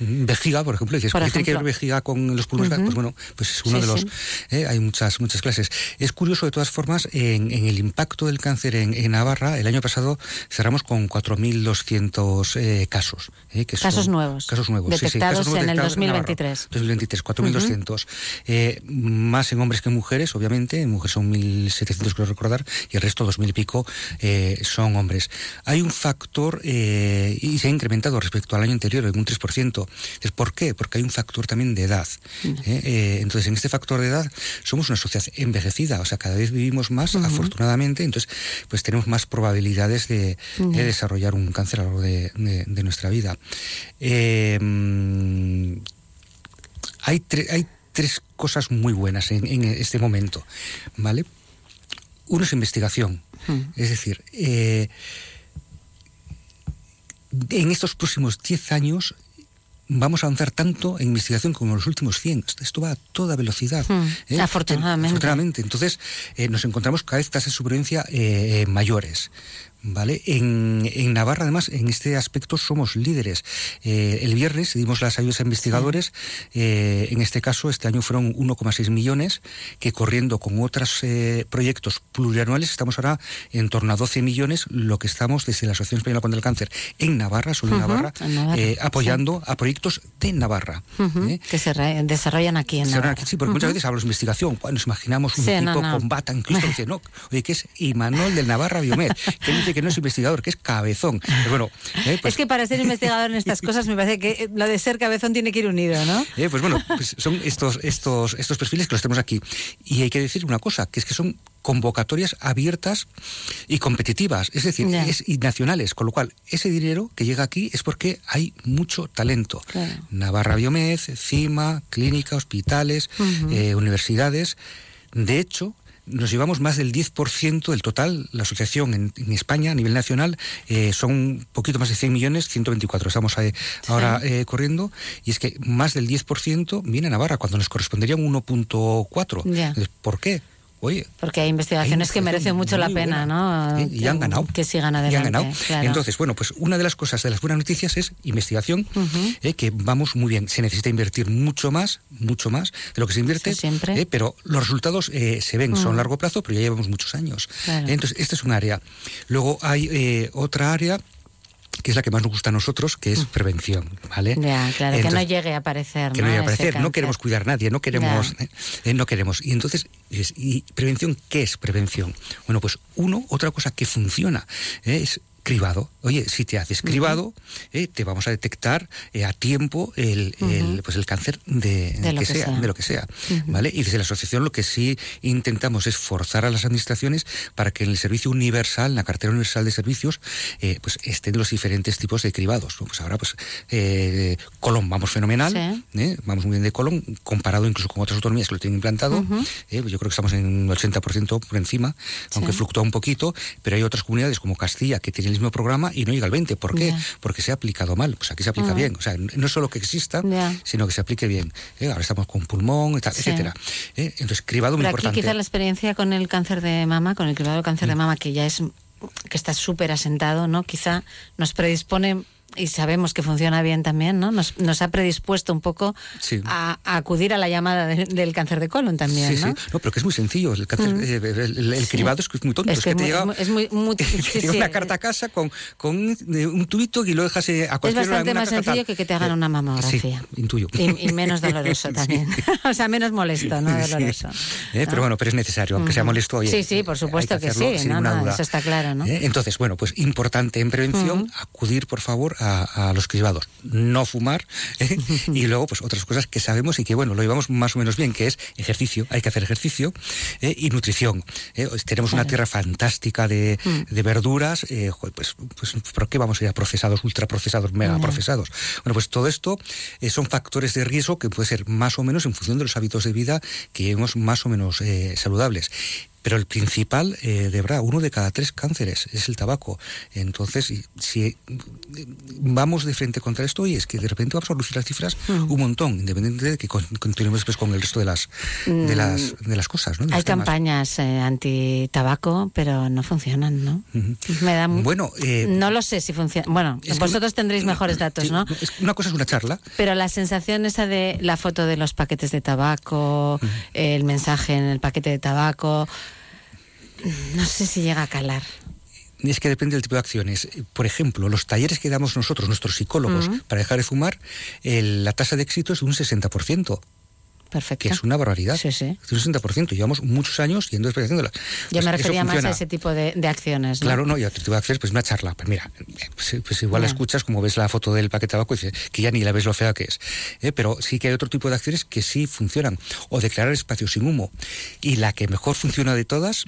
Mm, Vejiga, por ejemplo, dices, Por ¿qué tiene que ver vejiga con los pulmones? Pues bueno, pues es uno Sí, de los... sí. eh, hay muchas muchas clases. Es curioso, de todas formas, en, en el impacto del cáncer en, en Navarra, el año pasado cerramos con 4.200 eh, casos. eh, Casos nuevos. Casos nuevos, Detectados casos nuevos en el detectados Navarra. 2023. 2023, 4.200. Eh, más en hombres que en mujeres, obviamente. En mujeres son 1.700, creo recordar, y el resto, 2.000 y pico, eh, son hombres. Hay un factor, eh, y se ha incrementado respecto al año anterior, en un 3%. Entonces, ¿Por qué? Porque hay un factor también de edad. ¿eh? Eh, entonces, en este factor de edad, somos una sociedad envejecida, o sea, cada vez vivimos más, afortunadamente, entonces, pues tenemos más probabilidades de, desarrollar un cáncer a lo largo de, de- de nuestra vida. Eh, mm, hay, tre- hay tres cosas muy buenas en, en este momento, ¿vale? Uno es investigación, es decir, eh, en estos próximos 10 años vamos a avanzar tanto en investigación como en los últimos 100. Esto- va a toda velocidad. Hmm, ¿eh? afortunadamente. Afortunadamente. Entonces, eh, nos encontramos cada vez tasas de supervivencia eh, mayores. ¿Vale? En, en Navarra, además, en este aspecto somos líderes. Eh, el viernes dimos las ayudas a investigadores. eh, en este caso, este año fueron 1,6 millones, que corriendo con otros eh, proyectos plurianuales, estamos ahora en torno a 12 millones, lo que estamos desde la Asociación Española contra el Cáncer en Navarra, solo en Navarra, en Navarra, eh, apoyando a proyectos de Navarra. Que se desarrollan aquí en Se Navarra. aquí, sí, porque muchas veces hablamos de investigación, nos imaginamos un Sí, tipo no, no. con bata en Cristo, dice, no, oye, que es Imanol del Navarra Biomed, que dice que no es investigador, que es cabezón. Pues bueno, eh, pues, es que para ser investigador en estas cosas me parece que eh, lo de ser cabezón tiene que ir unido, ¿no? eh, pues bueno, pues son estos, estos, estos perfiles que los tenemos aquí. Y hay que decir una cosa, que es que son convocatorias abiertas y competitivas, es decir, es, y nacionales, con lo cual ese dinero que llega aquí es porque hay mucho talento. Claro. Navarra Biomed, CIMA, clínica, hospitales, eh, universidades. De hecho, nos llevamos más del 10% del total. La asociación en, en España, a nivel nacional, eh, son un poquito más de 100 millones, 124 estamos ahí ahora eh, corriendo. Y es que más del 10% viene a Navarra, cuando nos correspondería un 1.4. Ya. Entonces, ¿Por qué? Oye, Porque hay investigaciones que merecen mucho la pena, ¿no? y Que- han ganado. Que sigan y adelante. han ganado. claro. Entonces, bueno, pues una de las cosas de las buenas noticias es investigación, eh, que vamos muy bien. Se necesita invertir mucho más, mucho más de lo que se invierte, Sí, siempre. eh, pero los resultados eh, se ven, son a largo plazo, pero ya llevamos muchos años. Claro. Entonces, esta es un área. Luego hay eh, otra área que es la que más nos gusta a nosotros, que es prevención, ¿vale? Ya, claro, que no llegue a aparecer. que no ¿no? vaya a aparecer, no queremos cuidar a nadie, no queremos, eh, no queremos. Y entonces, ¿y prevención qué es prevención? Bueno, pues uno, otra cosa que funciona, eh, es cribado. Oye, si te haces cribado, eh, te vamos a detectar eh, a tiempo el, el, pues el cáncer de, De lo que que sea, sea. de lo que sea. ¿vale? Y desde la asociación lo que sí intentamos es forzar a las administraciones para que en el servicio universal, en la cartera universal de servicios, eh, pues estén los diferentes tipos de cribados. ¿no? Pues ahora, pues eh, colon vamos fenomenal, ¿eh? vamos muy bien de colon, comparado incluso con otras autonomías que lo tienen implantado. Eh, yo creo que estamos en un 80% por encima, aunque Sí. fluctúa un poquito, pero hay otras comunidades como Castilla que tienen el mismo programa y no llega al 20. ¿Por qué? Porque se ha aplicado mal. Pues aquí se aplica Ah. bien. O sea, no solo que exista, sino que se aplique bien. ¿eh? Ahora estamos con pulmón, tal, Sí. etcétera. ¿eh? Entonces, cribado muy Pero aquí importante. quizás la experiencia con el cáncer de mama, con el cribado del cáncer de mama, que ya es que está súper asentado, ¿no? Quizá nos predispone y sabemos que funciona bien también, ¿no? Nos, nos ha predispuesto un poco Sí. a, a acudir a la llamada de- del cáncer de colon también, Sí, ¿no? sí. No, pero que es muy sencillo. El, cáncer, Mm. eh, el, el- cribado es que es muy tonto. Es Es, que que, te es llega, es muy- te una carta a casa con, con eh, un tubito y lo dejas eh, a Es cualquier en bastante más sencillo que que te hagan una mamografía. Intuyo. Y, y menos doloroso también. o sea, menos molesto, no doloroso. Eh, Pero bueno, pero es necesario, aunque sea molesto. oye, Sí, sí, por supuesto que, hacerlo sí, sin no, no, eso está claro, ¿no? ¿Eh? Entonces, bueno, pues importante en prevención acudir, por favor, a, a los cribados. No fumar ¿eh? y luego, pues otras cosas que sabemos y que, bueno, lo llevamos más o menos bien, que es ejercicio, hay que hacer ejercicio ¿eh? y nutrición. ¿eh? Tenemos una tierra fantástica de, Mm. de verduras, pues, pues, ¿por qué vamos a ir a procesados, ultraprocesados, mega Ya. procesados? Bueno, pues todo esto son factores de riesgo que puede ser más o menos en función de los hábitos de vida que llevemos más o menos saludables. Pero el principal, eh, de verdad, uno de cada tres cánceres es el tabaco. Entonces, si eh, vamos de frente contra esto, y es que de repente vamos a reducir las cifras Mm. un montón, independientemente de que con- continuemos después con el resto de las, de las, de las cosas. ¿no? De Mm. Hay campañas eh, anti-tabaco, pero no funcionan, ¿no? Me da Bueno, eh, no lo sé si funciona. Bueno, vosotros tendréis mejores datos, ¿no? una cosa es una charla, Pero la sensación esa de la foto de los paquetes de tabaco, el mensaje en el paquete de tabaco, no sé si llega a calar. Es que depende del tipo de acciones. Por ejemplo, los talleres que damos nosotros, nuestros psicólogos, Ujú. para dejar de fumar, el- la tasa de éxito es de un 60%. Perfecto. Que es una barbaridad. Sí, sí. Un 60%. Llevamos muchos años yendo haciéndola. Yo Pues me eso refería más a ese tipo de, de acciones. ¿no? Claro, no, y otro tipo de acciones, pues una charla. Pues mira, pues, pues igual la escuchas como ves la foto del paquete de tabaco y dices que ya ni la ves lo fea que es. Eh, Pero sí que hay otro tipo de acciones que sí funcionan. O declarar espacios sin humo. Y la que mejor funciona de todas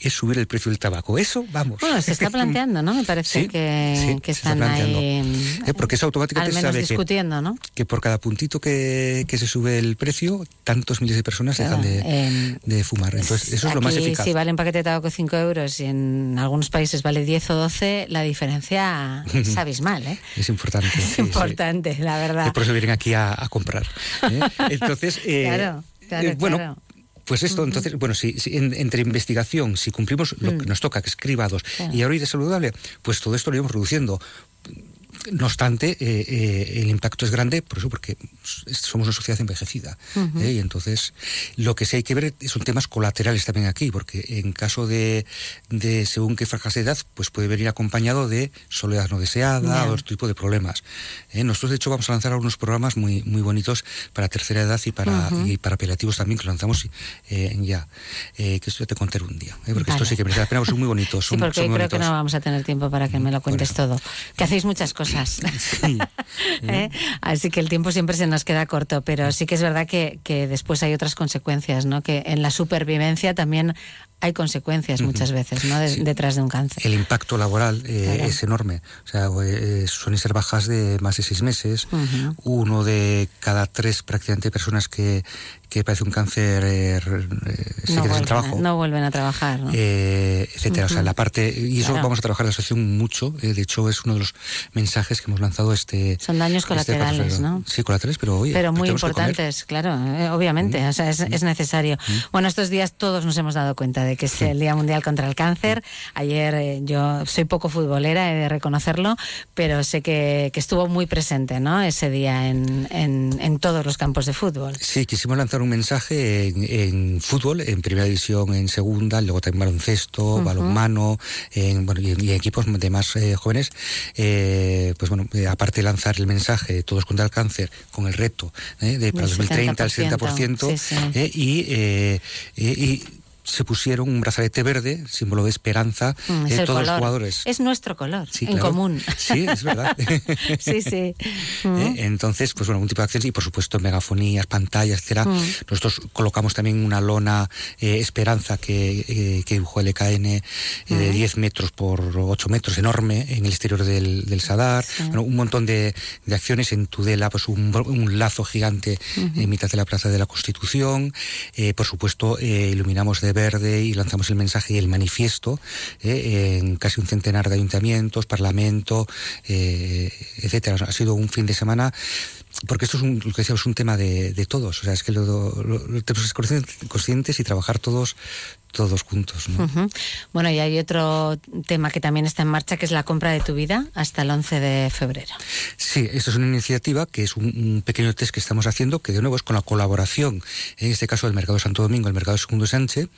es subir el precio del tabaco. Eso, vamos. Bueno, se está planteando, ¿no? Me parece Sí, que, sí, que está están planteando. ahí Eh, porque eso al automáticamente menos sabe que, discutiendo, ¿no? que por cada puntito que, que se sube el precio, tantos miles de personas dejan de, Em, de fumar. Entonces, eso es lo más eficaz. si vale un paquete de tabaco 5 euros y en algunos países vale 10 o 12, la diferencia es abismal, ¿eh? Es importante. Es sí. importante, la verdad. Y por eso vienen aquí a, a comprar. ¿eh? Entonces, eh, Claro, claro, bueno, claro. Pues esto, entonces, bueno, si, si en- entre investigación, si cumplimos lo que nos toca, que es cribados, Mm. Claro. y ahora saludable, pues todo esto lo iremos reduciendo. No obstante, eh, eh, el impacto es grande, por eso, porque somos una sociedad envejecida. ¿eh? Y entonces, lo que sí hay que ver son temas colaterales también aquí, porque en caso de, de según qué franjas de edad, pues puede venir acompañado de soledad no deseada o otro tipo de problemas. ¿eh? Nosotros, de hecho, vamos a lanzar algunos programas muy, muy bonitos para tercera edad y para, y para apelativos también, que lanzamos eh, ya. Que esto ya te contaré un día, porque Vale. esto sí que merece la pena, porque son muy bonitos. Sí, Son, porque son hoy muy creo que no vamos a tener tiempo para que me lo cuentes todo. Que hacéis muchas cosas. ¿Eh? Así que el tiempo siempre se nos queda corto, pero sí que es verdad que, que después hay otras consecuencias, ¿no? Que en la supervivencia también hay consecuencias muchas veces, ¿no? De- Detrás de un cáncer. El impacto laboral eh, Claro. es enorme. O sea, eh, suelen ser bajas de más de seis meses. Ujú. Uno de cada tres prácticamente personas que, que padece un cáncer eh, eh, se No queda sin trabajo. a- no vuelven a trabajar, ¿no? eh, etcétera. O sea, la parte y eso Claro. vamos a trabajar en la asociación mucho. eh, de hecho, es uno de los mensajes que hemos lanzado este. Son daños este colaterales, 4 de febrero. ¿no? Sí, colaterales, pero oye, pero muy importantes, claro, obviamente, o sea, es, es necesario. Bueno, estos días todos nos hemos dado cuenta de que es el Día Mundial contra el Cáncer. Ayer eh, yo soy poco futbolera, he de reconocerlo, pero sé que, que estuvo muy presente, ¿no? Ese día en, en, en todos los campos de fútbol. Sí, quisimos lanzar un mensaje en, en fútbol, en primera división, en segunda, luego también baloncesto, Ujú. balonmano, en, bueno, y, equipos de más eh, jóvenes. eh, pues bueno, aparte de lanzar el mensaje de Todos contra el cáncer, con el reto de para Del 2030 al 70%, 70%, sí, sí. y, y se pusieron un brazalete verde, símbolo de esperanza, Mm, es el todos los jugadores. Es nuestro color, Sí, en claro. común. Sí, es verdad. sí, sí. ¿eh? Entonces, pues bueno, un tipo de acciones y por supuesto megafonías, pantallas, etcétera. Mm. Nosotros colocamos también una lona eh, Esperanza que, eh, que dibujó el EKN de Mm. 10 metros por 8 metros, enorme, en el exterior del, del Sadar. Bueno, un montón de, de acciones en Tudela, pues un, un lazo gigante en mitad de la Plaza de la Constitución. Eh, por supuesto, iluminamos de verde y lanzamos el mensaje y el manifiesto eh, en casi un centenar de ayuntamientos, parlamento, eh, etcétera. Ha sido un fin de semana porque esto es un, lo que decíamos, un tema de, todos. O sea, es que lo, lo- lo- tenemos que ser conscien- conscientes y trabajar todos, todos juntos. Bueno, y hay otro tema que también está en marcha, que es la compra de tu vida hasta el 11 de febrero. Sí, esto es una iniciativa que es un, un pequeño test que estamos haciendo, que de nuevo es con la colaboración, en este caso del Mercado Santo Domingo, el Mercado Segundo Sánchez,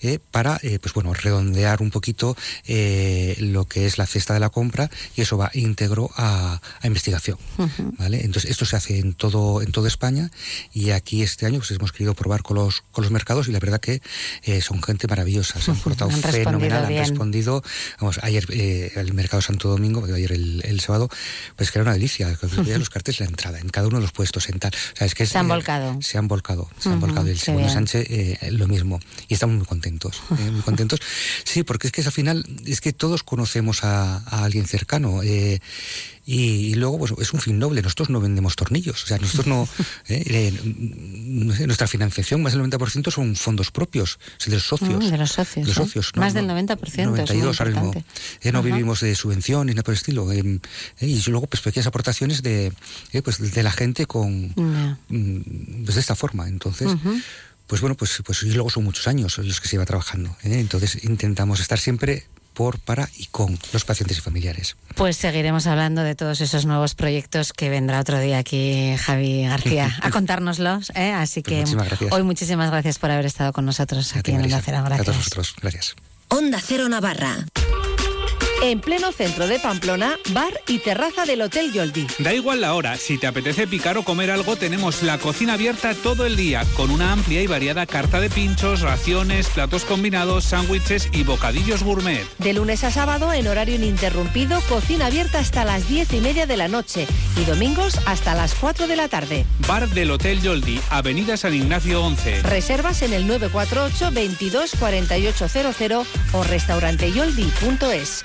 eh, para eh, pues bueno, redondear un poquito eh, lo que es la cesta de la compra y eso va íntegro a, a investigación. ¿vale? Entonces, esto se hace en todo, en toda España y aquí este año pues, hemos querido probar con los, con los mercados y la verdad que son gente maravillosa, se han portado Han fenomenal, han respondido. Vamos, ayer eh, el Mercado Santo Domingo, ayer el, el sábado, pues que era una delicia, los carteles la entrada, en cada uno de los puestos, en tal. O sea, es que es, Se han eh, volcado. Se han volcado, se han volcado. Y el segundo bien. Sánchez eh, lo mismo. Y estamos muy contentos, muy contentos. Sí, porque es que al final, es que todos conocemos a, a alguien cercano. Y, y luego, pues es un fin noble. Nosotros no vendemos tornillos. O sea, nosotros no. eh, eh, no sé, nuestra financiación, más del 90% son fondos propios, o sea, de los socios. Mm, de los socios. De los ¿eh? socios, ¿no? Más no, del 90%. es muy 92 ahora mismo. Eh, no Ajá. vivimos de subvención ni nada por el estilo. eh, y luego, pues pequeñas aportaciones de, eh, pues, de la gente con. Mm, Pues de esta forma. Entonces. Pues bueno, pues, pues y luego son muchos años los que se lleva trabajando. ¿eh? Entonces intentamos estar siempre por, para y con los pacientes y familiares. Pues seguiremos hablando de todos esos nuevos proyectos que vendrá otro día aquí Javi García a contárnoslos. ¿eh? Así que muchísimas gracias. hoy muchísimas gracias por haber estado con nosotros aquí en. Onda Cero. A Gracias. todos vosotros. Gracias. Onda Cero Navarra. En pleno centro de Pamplona, bar y terraza del Hotel Yoldi. Da igual la hora, si te apetece picar o comer algo, tenemos la cocina abierta todo el día, con una amplia y variada carta de pinchos, raciones, platos combinados, sándwiches y bocadillos gourmet. De lunes a sábado, en horario ininterrumpido, cocina abierta hasta las diez y media de la noche y domingos hasta las 4 de la tarde. Bar del Hotel Yoldi, Avenida San Ignacio 11. Reservas en el 948 22 4800 o restauranteyoldi.es.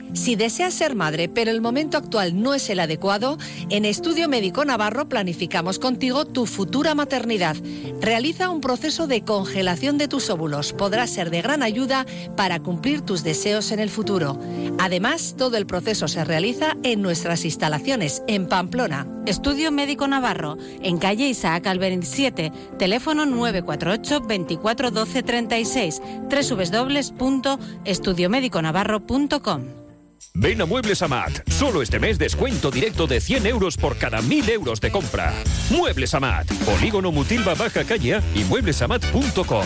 Si deseas ser madre, pero el momento actual no es el adecuado, en Estudio Médico Navarro planificamos contigo tu futura maternidad. Realiza un proceso de congelación de tus óvulos. Podrá ser de gran ayuda para cumplir tus deseos en el futuro. Además, todo el proceso se realiza en nuestras instalaciones en Pamplona. Estudio Médico Navarro, en calle Isaac Alberín 7, teléfono 948 24 12 36, www.estudiomediconavarro.com. Ven a Muebles Amat. Solo este mes descuento directo de 100 euros por cada 1000 euros de compra. Muebles Amat. Polígono Mutilva Baja Calle y mueblesamat.com.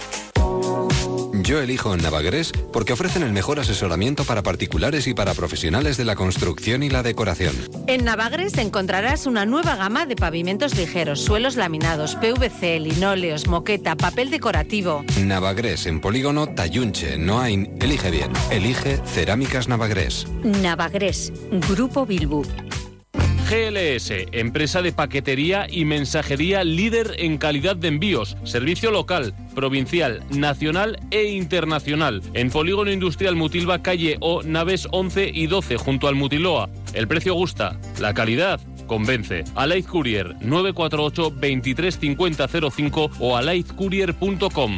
Yo elijo Navagres porque ofrecen el mejor asesoramiento para particulares y para profesionales de la construcción y la decoración. En Navagres encontrarás una nueva gama de pavimentos ligeros, suelos laminados, PVC, linóleos, moqueta, papel decorativo. Navagres en Polígono Tayunche, Noain. Elige bien. Elige Cerámicas Navagres. Navagres, Grupo Bilbu. GLS, empresa de paquetería y mensajería líder en calidad de envíos, servicio local, provincial, nacional e internacional. En Polígono Industrial Mutilva, calle O, naves 11 y 12, junto al Mutiloa. El precio gusta, la calidad convence. Alaid Courier 948 235005 o alaidcourier.com.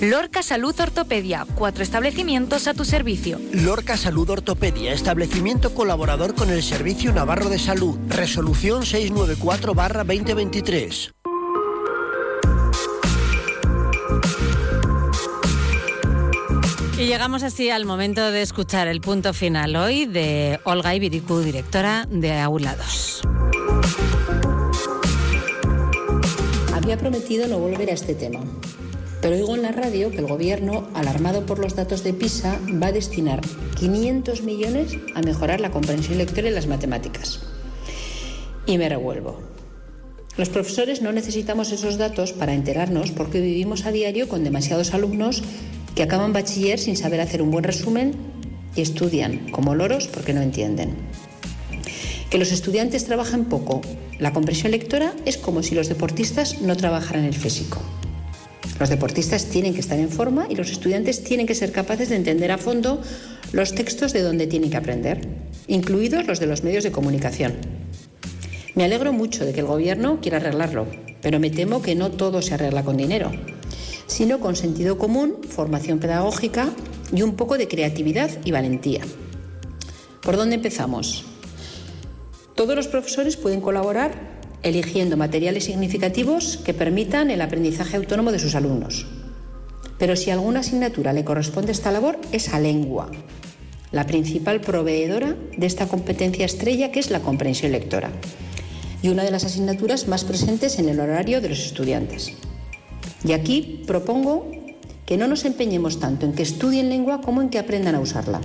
Lorca Salud Ortopedia, cuatro establecimientos a tu servicio. Lorca Salud Ortopedia, establecimiento colaborador con el Servicio Navarro de Salud. Resolución 694-2023. Y llegamos así al momento de escuchar el punto final hoy de Olga Ibiricu, directora de Aula 2. Había prometido no volver a este tema, pero oigo en la radio que el gobierno, alarmado por los datos de PISA, va a destinar 500 millones a mejorar la comprensión lectora y las matemáticas. Y me revuelvo. Los profesores no necesitamos esos datos para enterarnos porque vivimos a diario con demasiados alumnos que acaban bachiller sin saber hacer un buen resumen y estudian como loros porque no entienden. Que los estudiantes trabajan poco. La comprensión lectora es como si los deportistas no trabajaran el físico. Los deportistas tienen que estar en forma y los estudiantes tienen que ser capaces de entender a fondo los textos de donde tienen que aprender, incluidos los de los medios de comunicación. Me alegro mucho de que el Gobierno quiera arreglarlo, pero me temo que no todo se arregla con dinero, sino con sentido común, formación pedagógica y un poco de creatividad y valentía. ¿Por dónde empezamos? Todos los profesores pueden colaborar eligiendo materiales significativos que permitan el aprendizaje autónomo de sus alumnos. Pero si alguna asignatura le corresponde esta labor, es a lengua, la principal proveedora de esta competencia estrella que es la comprensión lectora, y una de las asignaturas más presentes en el horario de los estudiantes. Y aquí propongo que no nos empeñemos tanto en que estudien lengua como en que aprendan a usarla,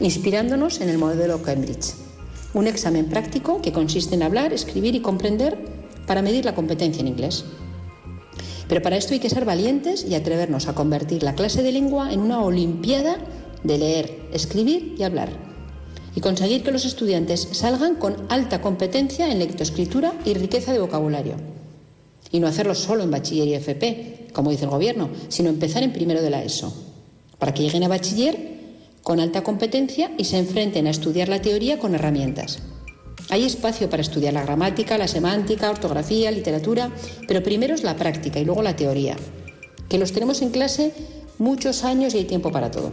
inspirándonos en el modelo Cambridge un examen práctico que consiste en hablar, escribir y comprender para medir la competencia en inglés. Pero para esto hay que ser valientes y atrevernos a convertir la clase de lengua en una olimpiada de leer, escribir y hablar. Y conseguir que los estudiantes salgan con alta competencia en lectoescritura y riqueza de vocabulario. Y no hacerlo solo en bachiller y FP, como dice el gobierno, sino empezar en primero de la ESO. Para que lleguen a bachiller con alta competencia y se enfrenten a estudiar la teoría con herramientas. Hay espacio para estudiar la gramática, la semántica, ortografía, literatura, pero primero es la práctica y luego la teoría, que los tenemos en clase muchos años y hay tiempo para todo.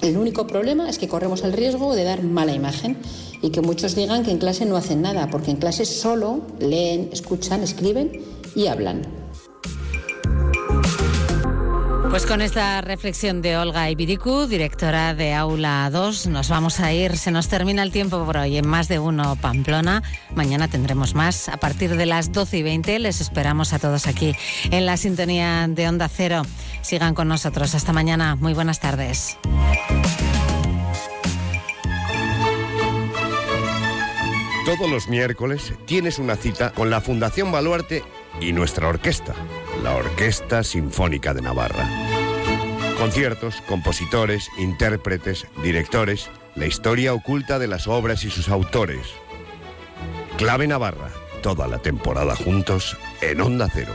El único problema es que corremos el riesgo de dar mala imagen y que muchos digan que en clase no hacen nada, porque en clase solo leen, escuchan, escriben y hablan. Pues con esta reflexión de Olga Ibiricu, directora de Aula 2, nos vamos a ir. Se nos termina el tiempo por hoy en más de uno Pamplona. Mañana tendremos más. A partir de las 12 y 20 les esperamos a todos aquí en la sintonía de Onda Cero. Sigan con nosotros. Hasta mañana. Muy buenas tardes. Todos los miércoles tienes una cita con la Fundación Baluarte y nuestra orquesta, la Orquesta Sinfónica de Navarra. Conciertos, compositores, intérpretes, directores, la historia oculta de las obras y sus autores. Clave Navarra, toda la temporada juntos en Onda Cero.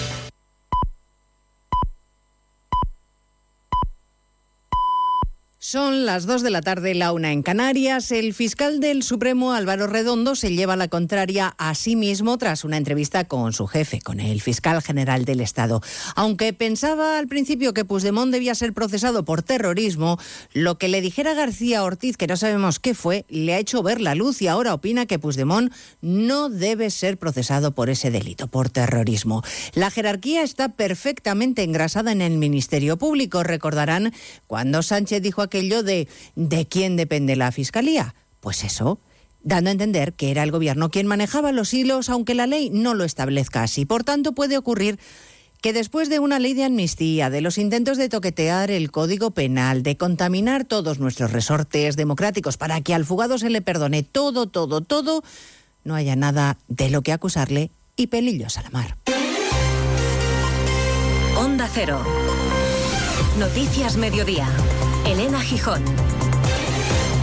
Son las 2 de la tarde, la una en Canarias. El fiscal del Supremo, Álvaro Redondo, se lleva la contraria a sí mismo tras una entrevista con su jefe, con el fiscal general del Estado. Aunque pensaba al principio que Puigdemont debía ser procesado por terrorismo, lo que le dijera García Ortiz, que no sabemos qué fue, le ha hecho ver la luz y ahora opina que Puigdemont no debe ser procesado por ese delito, por terrorismo. La jerarquía está perfectamente engrasada en el Ministerio Público. Recordarán cuando Sánchez dijo de ¿de quién depende la Fiscalía? Pues eso, dando a entender que era el Gobierno quien manejaba los hilos, aunque la ley no lo establezca así. Por tanto, puede ocurrir que después de una ley de amnistía, de los intentos de toquetear el Código Penal, de contaminar todos nuestros resortes democráticos para que al fugado se le perdone todo, todo, todo, no haya nada de lo que acusarle y pelillos a la mar. Onda Cero. Noticias Mediodía. Elena Gijón.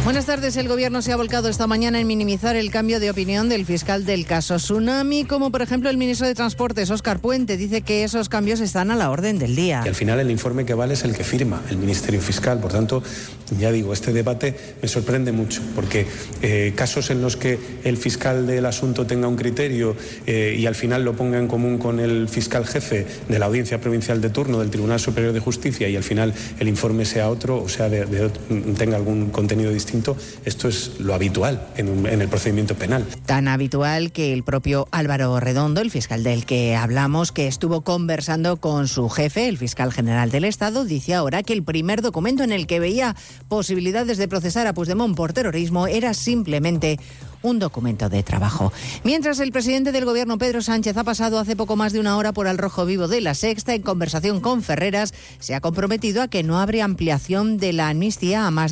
Buenas tardes. El Gobierno se ha volcado esta mañana en minimizar el cambio de opinión del fiscal del caso Tsunami, como por ejemplo el ministro de Transportes, Óscar Puente, dice que esos cambios están a la orden del día. Y al final el informe que vale es el que firma el Ministerio Fiscal. Por tanto, ya digo, este debate me sorprende mucho, porque eh, casos en los que el fiscal del asunto tenga un criterio eh, y al final lo ponga en común con el fiscal jefe de la Audiencia Provincial de turno del Tribunal Superior de Justicia y al final el informe sea otro, o sea, tenga algún contenido esto es lo habitual en el procedimiento penal. Tan habitual que el propio Álvaro Redondo, el fiscal del que hablamos, que estuvo conversando con su jefe, el fiscal general del Estado, dice ahora que el primer documento en el que veía posibilidades de procesar a Puigdemont por terrorismo era simplemente un documento de trabajo. Mientras el presidente del gobierno, Pedro Sánchez, ha pasado hace poco más de una hora por el Rojo Vivo de la Sexta en conversación con Ferreras, se ha comprometido a que no abre ampliación de la amnistía a más de